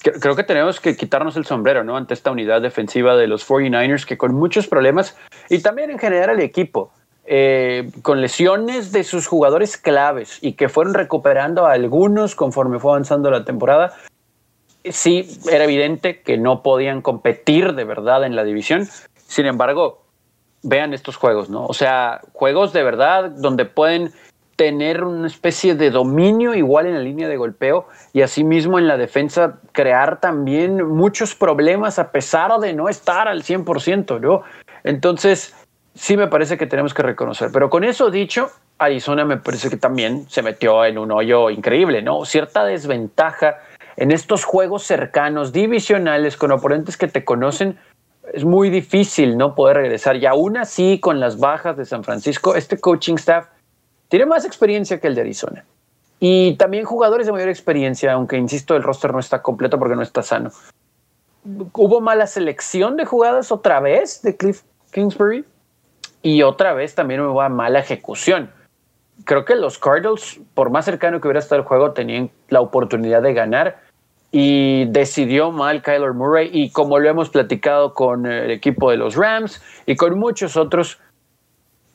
creo que tenemos que quitarnos el sombrero ¿no? ante esta unidad defensiva de los 49ers que con muchos problemas y también en general el equipo eh, con lesiones de sus jugadores claves y que fueron recuperando a algunos conforme fue avanzando la temporada, sí era evidente que no podían competir de verdad en la división. Sin embargo, vean estos juegos, ¿no? O sea, juegos de verdad donde pueden tener una especie de dominio igual en la línea de golpeo y asimismo en la defensa crear también muchos problemas a pesar de no estar al 100%, ¿no? Entonces, sí me parece que tenemos que reconocer. Pero con eso dicho, Arizona me parece que también se metió en un hoyo increíble, ¿no? Cierta desventaja en estos juegos cercanos, divisionales, con oponentes que te conocen, es muy difícil no poder regresar. Y aún así, con las bajas de San Francisco, este coaching staff tiene más experiencia que el de Arizona. Y también jugadores de mayor experiencia, aunque insisto, el roster no está completo porque no está sano. Hubo mala selección de jugadas otra vez de Cliff Kingsbury y otra vez también hubo mala ejecución. Creo que los Cardinals, por más cercano que hubiera estado el juego, tenían la oportunidad de ganar y decidió mal Kyler Murray y como lo hemos platicado con el equipo de los Rams y con muchos otros,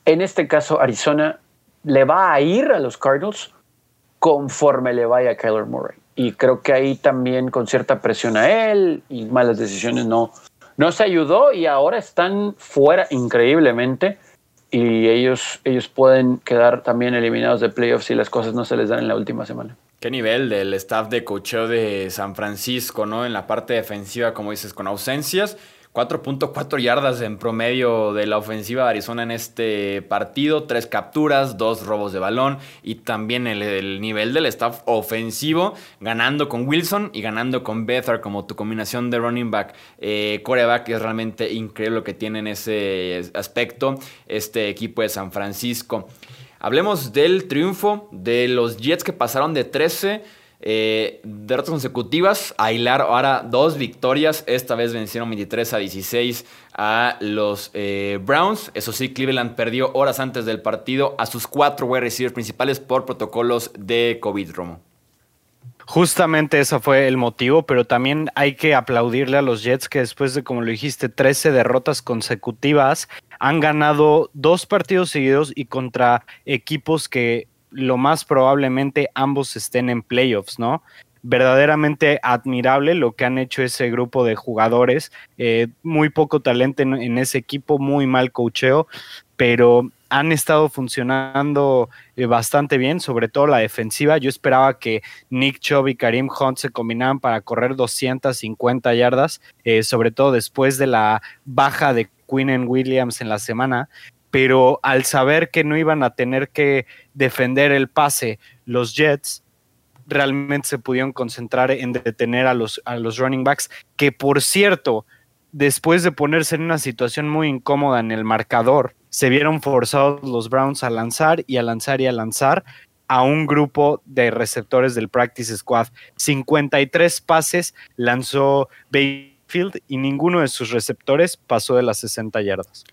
en este caso Arizona le va a ir a los Cardinals conforme le vaya a Kyler Murray. Y creo que ahí también con cierta presión a él y malas decisiones no, no se ayudó y ahora están fuera increíblemente y ellos, ellos pueden quedar también eliminados de playoffs si las cosas no se les dan en la última semana. Qué nivel del staff de cocheo de San Francisco, ¿no? En la parte defensiva, como dices, con ausencias. 4.4 yardas en promedio de la ofensiva de Arizona en este partido, tres capturas, dos robos de balón y también el, nivel del staff ofensivo, ganando con Wilson y ganando con Bethard como tu combinación de running back, eh, coreback, es realmente increíble lo que tiene en ese aspecto este equipo de San Francisco. Hablemos del triunfo de los Jets que pasaron de 13 eh, derrotas consecutivas, a hilar ahora dos victorias. Esta vez vencieron 23 a 16 a los eh, Browns. Eso sí, Cleveland perdió horas antes del partido a sus cuatro wide principales por protocolos de COVID, Romo. Justamente ese fue el motivo, pero también hay que aplaudirle a los Jets que después de, como lo dijiste, 13 derrotas consecutivas, han ganado dos partidos seguidos y contra equipos que lo más probablemente ambos estén en playoffs, ¿no? Verdaderamente admirable lo que han hecho ese grupo de jugadores. Eh, muy poco talento en, ese equipo, muy mal cocheo, pero han estado funcionando eh, bastante bien, sobre todo la defensiva. Yo esperaba que Nick Chubb y Karim Hunt se combinaran para correr 250 yardas, eh, sobre todo después de la baja de Quinn Williams en la semana pero al saber que no iban a tener que defender el pase los Jets, realmente se pudieron concentrar en detener a los, a los running backs, que por cierto, después de ponerse en una situación muy incómoda en el marcador, se vieron forzados los Browns a lanzar y a lanzar y a lanzar a un grupo de receptores del Practice Squad. 53 pases lanzó Bayfield y ninguno de sus receptores pasó de las 60 yardas.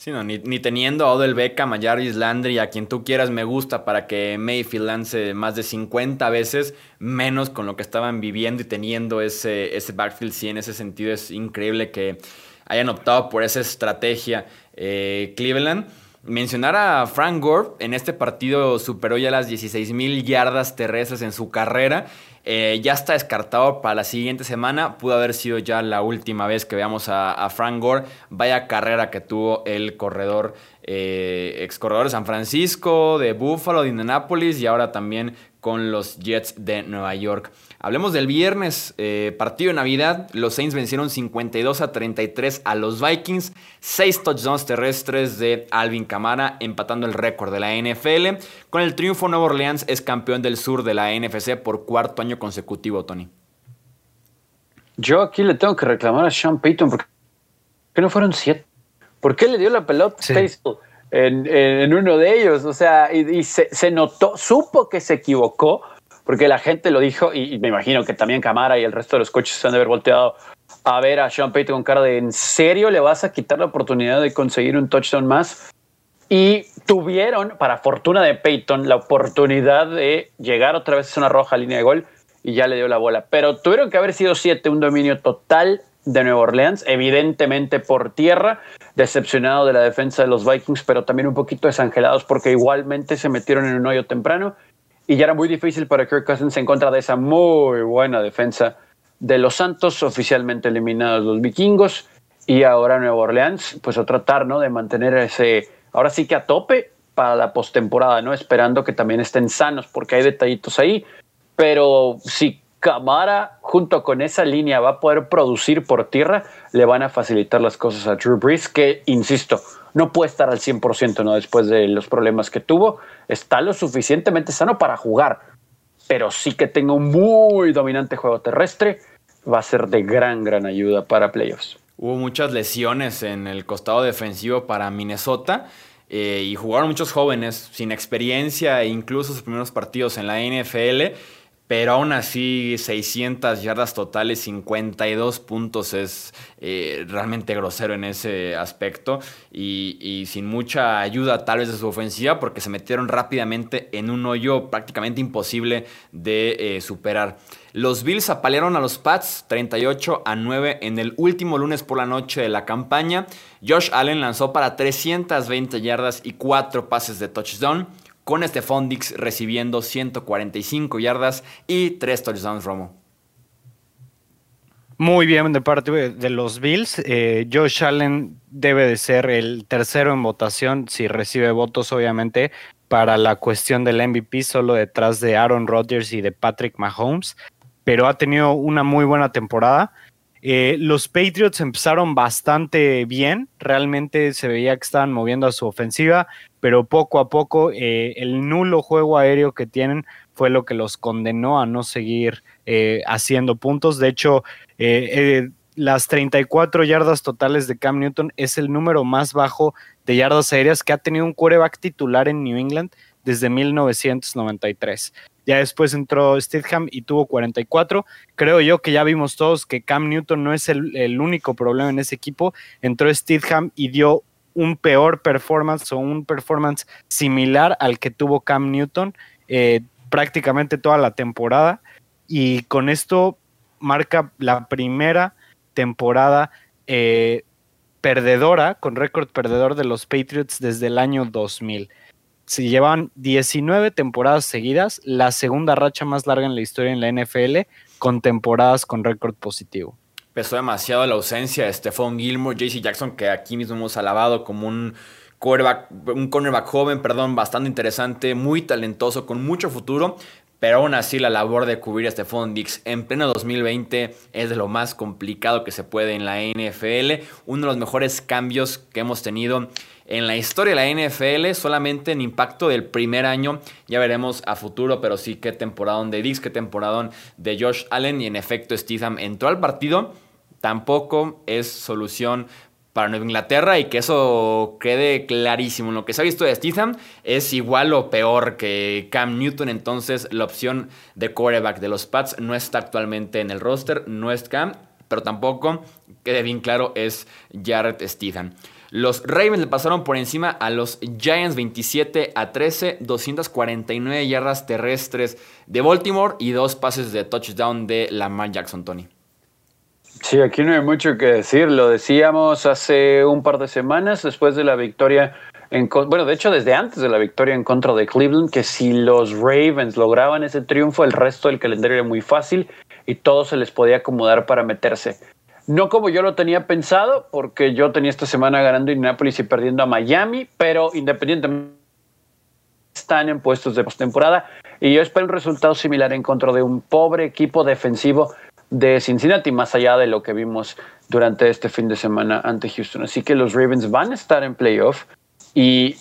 Sí, no, ni, teniendo a Odell Beckham, a Jarvis Landry, a quien tú quieras, me gusta para que Mayfield lance más de 50 veces, menos con lo que estaban viviendo y teniendo ese, ese backfield. Sí, en ese sentido es increíble que hayan optado por esa estrategia eh, Cleveland. Mencionar a Frank Gore en este partido superó ya las 16 mil yardas terrestres en su carrera eh, ya está descartado para la siguiente semana. Pudo haber sido ya la última vez que veamos a, Frank Gore. Vaya carrera que tuvo el corredor, eh, ex corredor de San Francisco, de Buffalo, de Indianapolis y ahora también con los Jets de Nueva York. Hablemos del viernes, eh, partido de Navidad. Los Saints vencieron 52 a 33 a los Vikings. Seis touchdowns terrestres de Alvin Kamara, empatando el récord de la NFL. Con el triunfo, Nuevo Orleans es campeón del sur de la NFC por cuarto año consecutivo, Tony. Yo aquí le tengo que reclamar a Sean Payton porque no fueron siete. ¿Por qué le dio la pelota en, uno de ellos? O sea, y, se notó, supo que se equivocó porque la gente lo dijo y, me imagino que también Camara y el resto de los coches se han de haber volteado a ver a Sean Payton con cara de ¿en serio le vas a quitar la oportunidad de conseguir un touchdown más? Y tuvieron, para fortuna de Payton, la oportunidad de llegar otra vez a una roja línea de gol y ya le dio la bola. Pero tuvieron que haber sido siete, un dominio total de Nueva Orleans, evidentemente por tierra, decepcionado de la defensa de los Vikings, pero también un poquito desangelados porque igualmente se metieron en un hoyo temprano y ya era muy difícil para Kirk Cousins en contra de esa muy buena defensa de los Santos, oficialmente eliminados los vikingos, y ahora Nueva Orleans, pues a tratar ¿no? de mantener ese, ahora sí que a tope para la postemporada, ¿no? esperando que también estén sanos, porque hay detallitos ahí, pero si Camara junto con esa línea va a poder producir por tierra, le van a facilitar las cosas a Drew Brees, que, insisto, no puede estar al 100%, ¿no? Después de los problemas que tuvo, está lo suficientemente sano para jugar, pero sí que tenga un muy dominante juego terrestre, va a ser de gran, gran ayuda para playoffs. Hubo muchas lesiones en el costado defensivo para Minnesota. Eh, y jugaron muchos jóvenes sin experiencia e incluso sus primeros partidos en la NFL pero aún así 600 yardas totales, 52 puntos es eh, realmente grosero en ese aspecto y, sin mucha ayuda tal vez de su ofensiva porque se metieron rápidamente en un hoyo prácticamente imposible de eh, superar. Los Bills apalearon a los Pats 38 a 9 en el último lunes por la noche de la campaña. Josh Allen lanzó para 320 yardas y 4 pases de touchdown con Stephon Dix recibiendo 145 yardas y 3 touchdowns Romo. Muy bien de parte de los Bills. Eh, Josh Allen debe de ser el tercero en votación, si recibe votos, obviamente, para la cuestión del MVP, solo detrás de Aaron Rodgers y de Patrick Mahomes, pero ha tenido una muy buena temporada. Eh, los Patriots empezaron bastante bien, realmente se veía que estaban moviendo a su ofensiva, pero poco a poco eh, el nulo juego aéreo que tienen fue lo que los condenó a no seguir haciendo puntos. De hecho, eh, eh, las 34 yardas totales de Cam Newton es el número más bajo de yardas aéreas que ha tenido un quarterback titular en New England desde 1993. Ya después entró Stidham y tuvo 44. Creo yo que ya vimos todos que Cam Newton no es el, único problema en ese equipo. Entró Stidham y dio un peor performance o un performance similar al que tuvo Cam Newton eh, prácticamente toda la temporada. Y con esto marca la primera temporada eh, perdedora, con récord perdedor de los Patriots desde el año 2000. Se llevan 19 temporadas seguidas, la segunda racha más larga en la historia en la NFL, con temporadas con récord positivo. Pesó demasiado la ausencia de Stephon Gilmore, JC Jackson, que aquí mismo hemos alabado como un un cornerback joven, perdón, bastante interesante, muy talentoso, con mucho futuro, pero aún así la labor de cubrir a Stephon Dix en pleno 2020 es de lo más complicado que se puede en la NFL. Uno de los mejores cambios que hemos tenido en la historia de la NFL, solamente en impacto del primer año. Ya veremos a futuro, pero sí qué temporada de Dix, qué temporada de Josh Allen. Y en efecto, Stetham entró al partido. Tampoco es solución para Nueva Inglaterra y que eso quede clarísimo. Lo que se ha visto de Stephen es igual o peor que Cam Newton, entonces la opción de quarterback de los Pats no está actualmente en el roster, no es Cam, pero tampoco, quede bien claro, es Jared Stephen. Los Ravens le pasaron por encima a los Giants 27 a 13, 249 yardas terrestres de Baltimore y dos pases de touchdown de Lamar Jackson, Tony. Sí, aquí no hay mucho que decir. Lo decíamos hace un par de semanas después de la victoria. En, bueno, de hecho, desde antes de la victoria en contra de Cleveland, que si los Ravens lograban ese triunfo, el resto del calendario era muy fácil y todo se les podía acomodar para meterse. No como yo lo tenía pensado, porque yo tenía esta semana ganando Indianapolis y perdiendo a Miami, pero independientemente están en puestos de postemporada y yo espero un resultado similar en contra de un pobre equipo defensivo de Cincinnati, más allá de lo que vimos durante este fin de semana ante Houston. Así que los Ravens van a estar en playoff y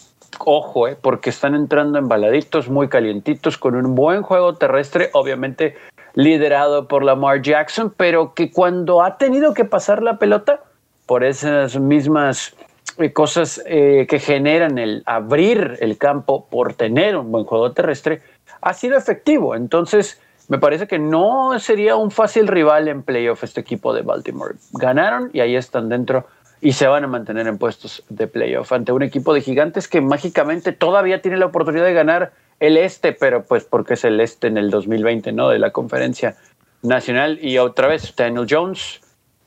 ojo, eh, porque están entrando embaladitos, muy calientitos, con un buen juego terrestre, obviamente liderado por Lamar Jackson, pero que cuando ha tenido que pasar la pelota por esas mismas eh, cosas eh, que generan el abrir el campo por tener un buen juego terrestre, ha sido efectivo. Entonces, me parece que no sería un fácil rival en playoff este equipo de Baltimore. Ganaron y ahí están dentro y se van a mantener en puestos de playoff ante un equipo de gigantes que mágicamente todavía tiene la oportunidad de ganar el este, pero pues porque es el este en el 2020, ¿no? De la conferencia nacional. Y otra vez, Daniel Jones,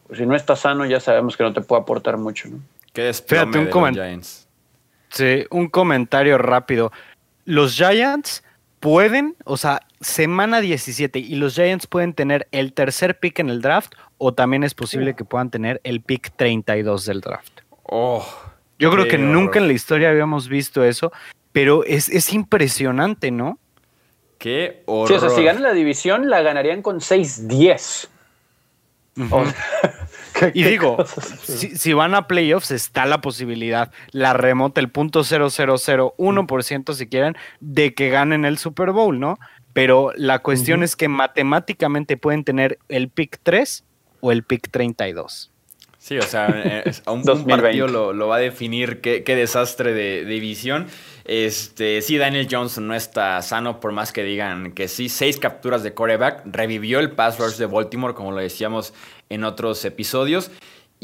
pues, si no está sano, ya sabemos que no te puede aportar mucho, ¿no? Qué Fíjate, un, Giants. Sí, un comentario rápido. Los Giants pueden, o sea, semana 17 y los Giants pueden tener el tercer pick en el draft o también es posible que puedan tener el pick 32 del draft. Oh, Yo creo que nunca en la historia habíamos visto eso, pero es, impresionante, ¿no? Qué horror. o sea, si ganan la división, la ganarían con 6-10. y digo, si, van a playoffs, está la posibilidad, la remota, el punto 0.001% si quieren, de que ganen el Super Bowl, ¿no? Pero la cuestión es que matemáticamente pueden tener el pick 3 o el pick 32. Sí, o sea, eh, a un, partido lo, va a definir qué, desastre de, división. Este, sí, Daniel Johnson no está sano, por más que digan que sí, seis capturas de coreback, revivió el pass rush de Baltimore, como lo decíamos en otros episodios.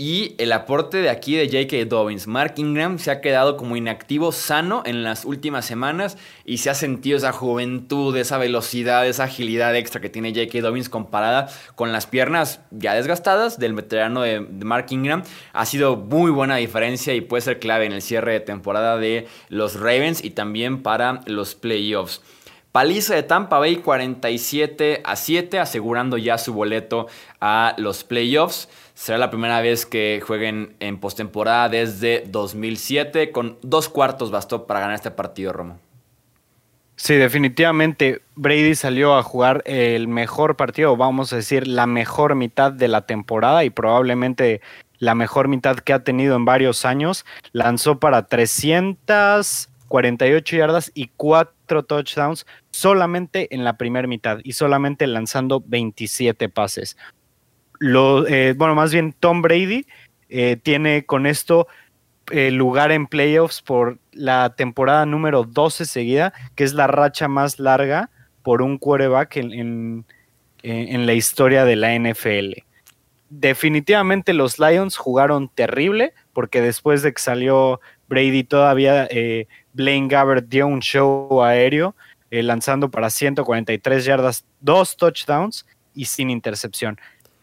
Y el aporte de aquí de J.K. Dobbins. Mark Ingram se ha quedado como inactivo, sano en las últimas semanas y se ha sentido esa juventud, esa velocidad, esa agilidad extra que tiene J.K. Dobbins comparada con las piernas ya desgastadas del veterano de, Mark Ingram. Ha sido muy buena diferencia y puede ser clave en el cierre de temporada de los Ravens y también para los playoffs. Paliza de Tampa Bay 47 a 7, asegurando ya su boleto a los playoffs. Será la primera vez que jueguen en postemporada desde 2007. Con dos cuartos bastó para ganar este partido, Romo. Sí, definitivamente Brady salió a jugar el mejor partido, vamos a decir, la mejor mitad de la temporada y probablemente la mejor mitad que ha tenido en varios años. Lanzó para 348 yardas y 4 touchdowns solamente en la primera mitad y solamente lanzando 27 pases. Eh, bueno, más bien Tom Brady eh, tiene con esto eh, lugar en playoffs por la temporada número 12 seguida, que es la racha más larga por un quarterback en, en, la historia de la NFL. Definitivamente los Lions jugaron terrible, porque después de que salió Brady todavía Blaine Gabbert dio un show aéreo, lanzando para 143 yardas, dos touchdowns y sin intercepción.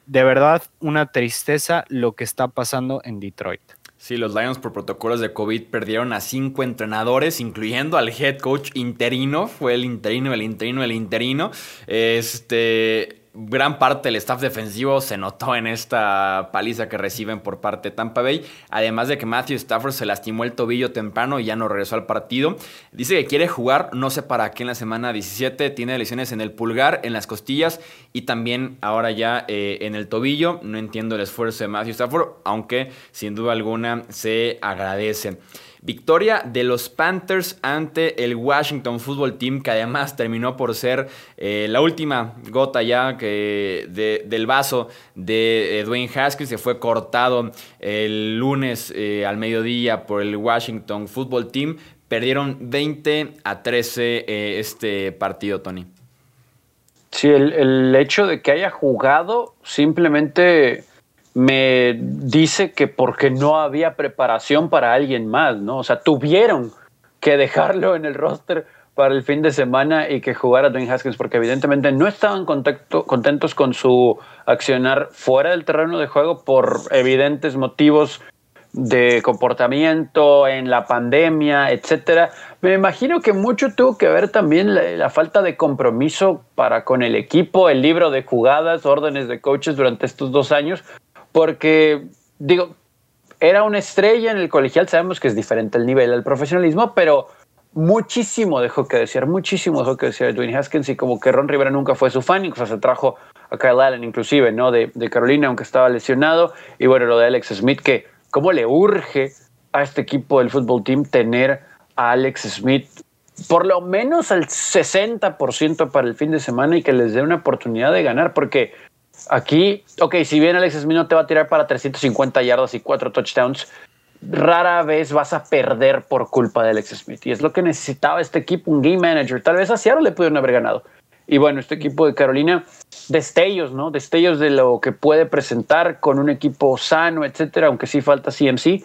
De verdad, una tristeza lo que está pasando en Detroit. Sí, los Lions por protocolos de COVID perdieron a cinco entrenadores, incluyendo al head coach interino. Fue el interino, el interino, el interino. Este gran parte del staff defensivo se notó en esta paliza que reciben por parte de Tampa Bay. Además de que Matthew Stafford se lastimó el tobillo temprano y ya no regresó al partido. Dice que quiere jugar, no sé para qué en la semana 17. Tiene lesiones en el pulgar, en las costillas y también ahora ya eh, en el tobillo. No entiendo el esfuerzo de Matthew Stafford, aunque sin duda alguna se agradece. Victoria de los Panthers ante el Washington Football Team, que además terminó por ser eh, la última gota ya que del vaso de eh, Dwayne Haskins. Se fue cortado el lunes eh, al mediodía por el Washington Football Team. Perdieron 20 a 13 este partido, Tony. Sí, el hecho de que haya jugado simplemente me dice que porque no había preparación para alguien más, ¿no? O sea, tuvieron que dejarlo en el roster para el fin de semana y que jugara Dwayne Haskins, porque evidentemente no estaban contentos con su accionar fuera del terreno de juego por evidentes motivos de comportamiento en la pandemia, etcétera. Me imagino que mucho tuvo que ver también la, la, falta de compromiso para con el equipo, el libro de jugadas, órdenes de coaches durante estos dos años, porque, digo, era una estrella en el colegial, sabemos que es diferente el nivel al profesionalismo, pero muchísimo dejó que decir, muchísimo dejó que decir Dwayne Haskins y como que Ron Rivera nunca fue su fan, incluso se trajo a Kyle Allen inclusive, ¿no? De, de Carolina, aunque estaba lesionado, y bueno, lo de Alex Smith, que cómo le urge a este equipo del fútbol team tener a Alex Smith por lo menos al 60% para el fin de semana y que les dé una oportunidad de ganar, porque Aquí, ok, si bien Alex Smith no te va a tirar para 350 yardas y 4 touchdowns, rara vez vas a perder por culpa de Alex Smith. Y es lo que necesitaba este equipo, un game manager. Tal vez a Seattle le pudieron haber ganado. Y bueno, este equipo de Carolina, destellos, ¿no? Destellos de lo que puede presentar con un equipo sano, etcétera, aunque sí falta CMC,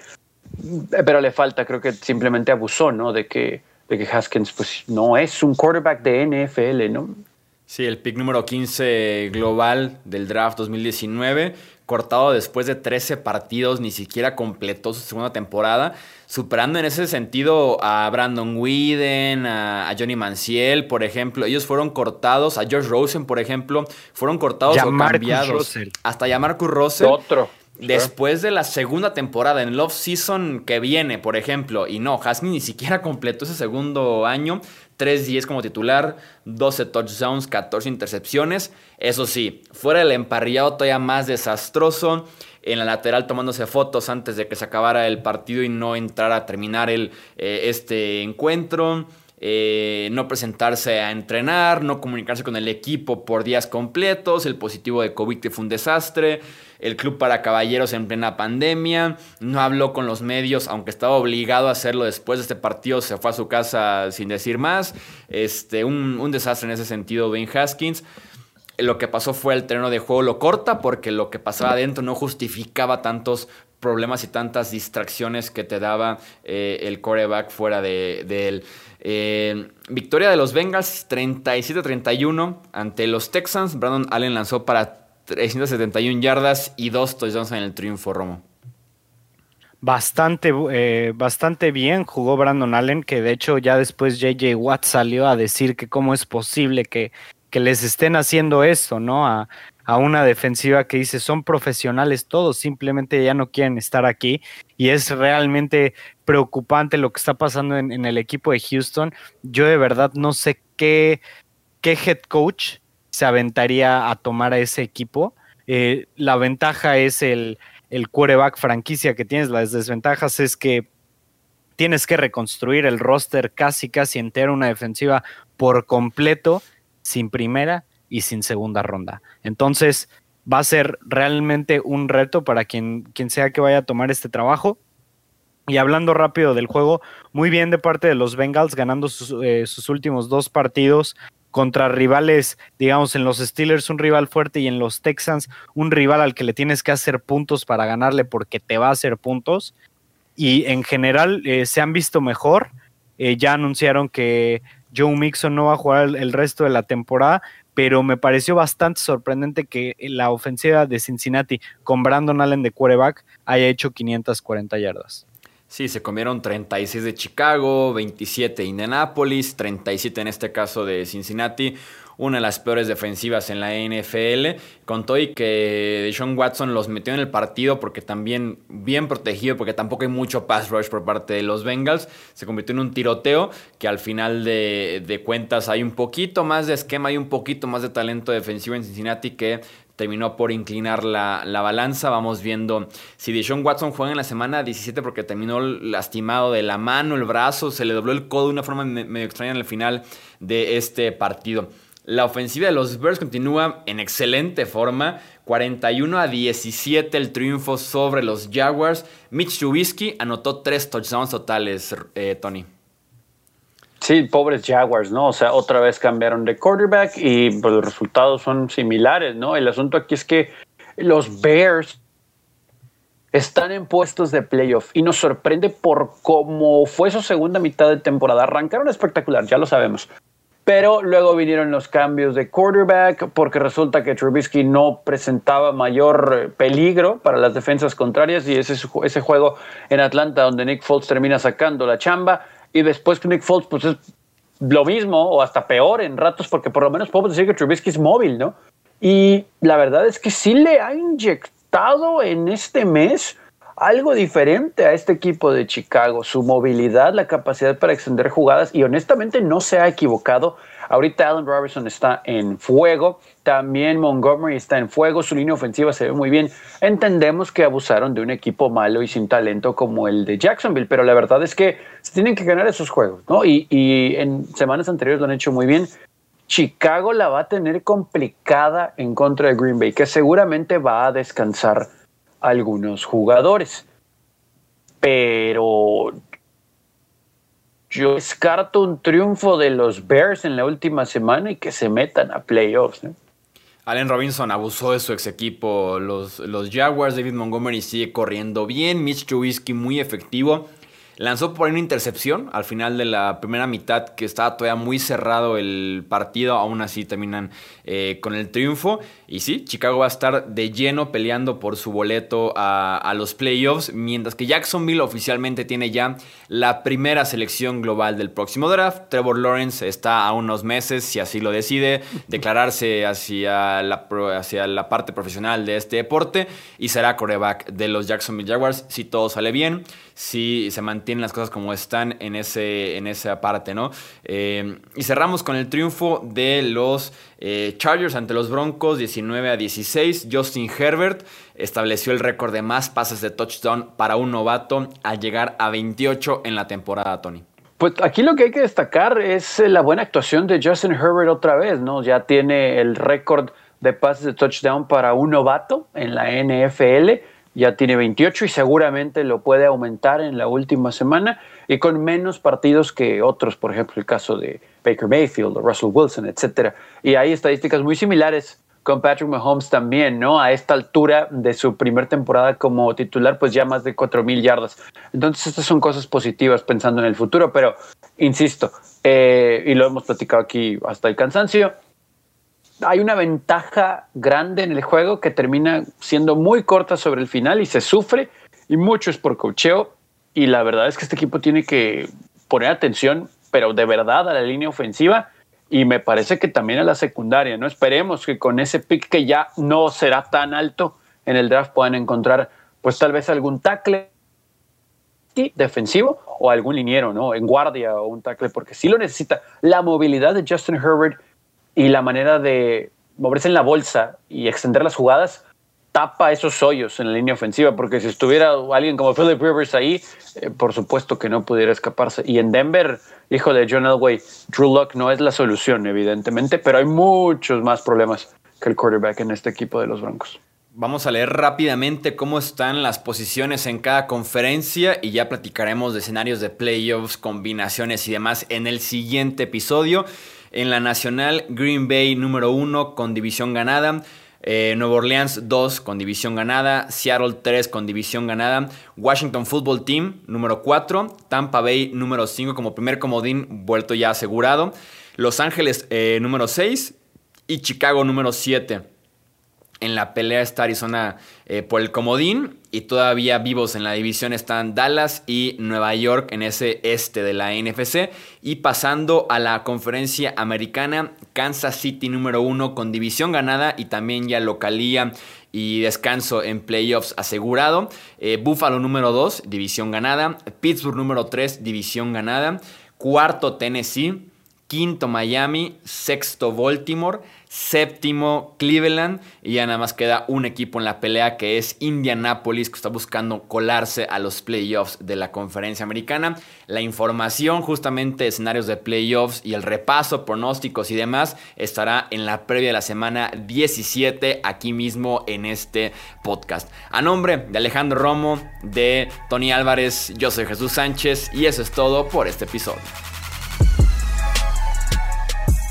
pero le falta, creo que simplemente abusó, ¿no? De que, de que Haskins, pues no es un quarterback de NFL, ¿no? Sí, el pick número 15 global del draft 2019, cortado después de 13 partidos, ni siquiera completó su segunda temporada, superando en ese sentido a Brandon Whedon, a, Johnny Manciel, por ejemplo. Ellos fueron cortados, a George Rosen, por ejemplo, fueron cortados o cambiados. Hasta ya Marcus Russell. Otro. Después de la segunda temporada, en Love Season que viene, por ejemplo, y no, Hasney ni siquiera completó ese segundo año, 3-10 como titular, 12 touchdowns, 14 intercepciones. Eso sí, fuera el emparrillado todavía más desastroso. En la lateral tomándose fotos antes de que se acabara el partido y no entrar a terminar el, eh, este encuentro. Eh, no presentarse a entrenar, no comunicarse con el equipo por días completos, el positivo de COVID fue un desastre, el club para caballeros en plena pandemia, no habló con los medios, aunque estaba obligado a hacerlo después de este partido, se fue a su casa sin decir más, este, un, desastre en ese sentido Ben Haskins lo que pasó fue el terreno de juego lo corta porque lo que pasaba adentro no justificaba tantos problemas y tantas distracciones que te daba eh, el coreback fuera de, él. Eh, victoria de los Bengals 37-31 ante los Texans. Brandon Allen lanzó para 371 yardas y dos touchdowns en el triunfo, Romo. bastante, eh, bastante bien jugó Brandon Allen, que de hecho ya después JJ Watt salió a decir que cómo es posible que, que les estén haciendo esto, ¿no? A, a, una defensiva que dice son profesionales todos, simplemente ya no quieren estar aquí y es realmente preocupante lo que está pasando en, en el equipo de Houston. Yo de verdad no sé qué, qué head coach se aventaría a tomar a ese equipo. Eh, la ventaja es el, el quarterback franquicia que tienes, las desventajas es que tienes que reconstruir el roster casi, casi entero, una defensiva por completo, sin primera y sin segunda ronda. Entonces, va a ser realmente un reto para quien, quien sea que vaya a tomar este trabajo. Y hablando rápido del juego, muy bien de parte de los Bengals, ganando sus, eh, sus últimos dos partidos contra rivales, digamos, en los Steelers un rival fuerte y en los Texans un rival al que le tienes que hacer puntos para ganarle porque te va a hacer puntos. Y en general eh, se han visto mejor. Eh, ya anunciaron que Joe Mixon no va a jugar el, el, resto de la temporada, pero me pareció bastante sorprendente que la ofensiva de Cincinnati con Brandon Allen de quarterback haya hecho 540 yardas. Sí, se comieron 36 de Chicago, 27 de Indianapolis, 37 en este caso de Cincinnati, una de las peores defensivas en la NFL. Contó y que Sean Watson los metió en el partido porque también bien protegido, porque tampoco hay mucho pass rush por parte de los Bengals. Se convirtió en un tiroteo que al final de, de cuentas hay un poquito más de esquema, hay un poquito más de talento defensivo en Cincinnati que terminó por inclinar la, la, balanza. Vamos viendo si Deshaun Watson juega en la semana 17 porque terminó lastimado de la mano, el brazo, se le dobló el codo de una forma medio extraña en el final de este partido. La ofensiva de los Bears continúa en excelente forma. 41 a 17 el triunfo sobre los Jaguars. Mitch Trubisky anotó tres touchdowns totales, eh, Tony. Sí, pobres Jaguars, ¿no? O sea, otra vez cambiaron de quarterback y pues, los resultados son similares, ¿no? El asunto aquí es que los Bears están en puestos de playoff y nos sorprende por cómo fue su segunda mitad de temporada. Arrancaron espectacular, ya lo sabemos. Pero luego vinieron los cambios de quarterback porque resulta que Trubisky no presentaba mayor peligro para las defensas contrarias y ese, ese juego en Atlanta donde Nick Foles termina sacando la chamba y después que Nick Foles pues es lo mismo o hasta peor en ratos porque por lo menos podemos decir que Trubisky es móvil, ¿no? Y la verdad es que sí le ha inyectado en este mes algo diferente a este equipo de Chicago, su movilidad, la capacidad para extender jugadas y honestamente no se ha equivocado. Ahorita Allen Robertson está en fuego, también Montgomery está en fuego, su línea ofensiva se ve muy bien. Entendemos que abusaron de un equipo malo y sin talento como el de Jacksonville, pero la verdad es que se tienen que ganar esos juegos, ¿no? Y, y en semanas anteriores lo han hecho muy bien. Chicago la va a tener complicada en contra de Green Bay, que seguramente va a descansar algunos jugadores. Pero yo descarto un triunfo de los Bears en la última semana y que se metan a playoffs. ¿eh? Allen Robinson abusó de su ex equipo, los, los Jaguars. David Montgomery sigue corriendo bien. Mitch Trubisky muy efectivo. Lanzó por ahí una intercepción al final de la primera mitad que estaba todavía muy cerrado el partido. Aún así terminan eh, con el triunfo. Y sí, Chicago va a estar de lleno peleando por su boleto a, a, los playoffs. Mientras que Jacksonville oficialmente tiene ya la primera selección global del próximo draft. Trevor Lawrence está a unos meses, si así lo decide, declararse hacia la, hacia la parte profesional de este deporte. Y será coreback de los Jacksonville Jaguars si todo sale bien. Si se mantienen las cosas como están en, ese, en esa parte, ¿no? Eh, y cerramos con el triunfo de los eh, Chargers ante los Broncos, 19 a 16. Justin Herbert estableció el récord de más pases de touchdown para un novato al llegar a 28 en la temporada, Tony. Pues aquí lo que hay que destacar es eh, la buena actuación de Justin Herbert otra vez, ¿no? Ya tiene el récord de pases de touchdown para un novato en la NFL ya tiene 28 y seguramente lo puede aumentar en la última semana y con menos partidos que otros, por ejemplo el caso de Baker Mayfield o Russell Wilson, etcétera. Y hay estadísticas muy similares con Patrick Mahomes también, ¿no? A esta altura de su primer temporada como titular, pues ya más de 4.000 yardas. Entonces estas son cosas positivas pensando en el futuro, pero insisto, eh, y lo hemos platicado aquí hasta el cansancio, hay una ventaja grande en el juego que termina siendo muy corta sobre el final y se sufre. y mucho es por cocheo. Y la verdad es que este equipo tiene que poner atención, pero de verdad a la línea ofensiva y me parece que también a la secundaria. No esperemos que con ese pick que ya no será tan alto en el draft puedan encontrar, pues tal vez algún tackle defensivo o algún liniero, ¿no? En guardia o un tackle, porque sí lo necesita. La movilidad de Justin Herbert y la manera de moverse en la bolsa y extender las jugadas tapa esos hoyos en la línea ofensiva, porque si estuviera alguien como Philip Rivers ahí, eh, por supuesto que no pudiera escaparse. Y en Denver, hijo de John Elway, Drew Luck no es la solución, evidentemente, pero hay muchos más problemas que el quarterback en este equipo de los Broncos. Vamos a leer rápidamente cómo están las posiciones en cada conferencia y ya platicaremos de escenarios de playoffs, combinaciones y demás en el siguiente episodio. En la nacional, Green Bay número uno con división ganada. Eh, Nueva Orleans 2 con división ganada, Seattle 3 con división ganada, Washington Football Team número 4, Tampa Bay número 5 como primer comodín vuelto ya asegurado, Los Ángeles eh, número 6 y Chicago número 7. En la pelea está Arizona eh, por el comodín y todavía vivos en la división están Dallas y Nueva York en ese este de la NFC. Y pasando a la conferencia americana, Kansas City número uno con división ganada y también ya localía y descanso en playoffs asegurado. Eh, Buffalo número 2, división ganada. Pittsburgh número 3, división ganada. Cuarto Tennessee. Quinto Miami. Sexto Baltimore séptimo Cleveland y ya nada más queda un equipo en la pelea que es Indianapolis que está buscando colarse a los playoffs de la conferencia americana. La información justamente escenarios de playoffs y el repaso, pronósticos y demás estará en la previa de la semana 17 aquí mismo en este podcast. A nombre de Alejandro Romo, de Tony Álvarez, yo soy Jesús Sánchez y eso es todo por este episodio.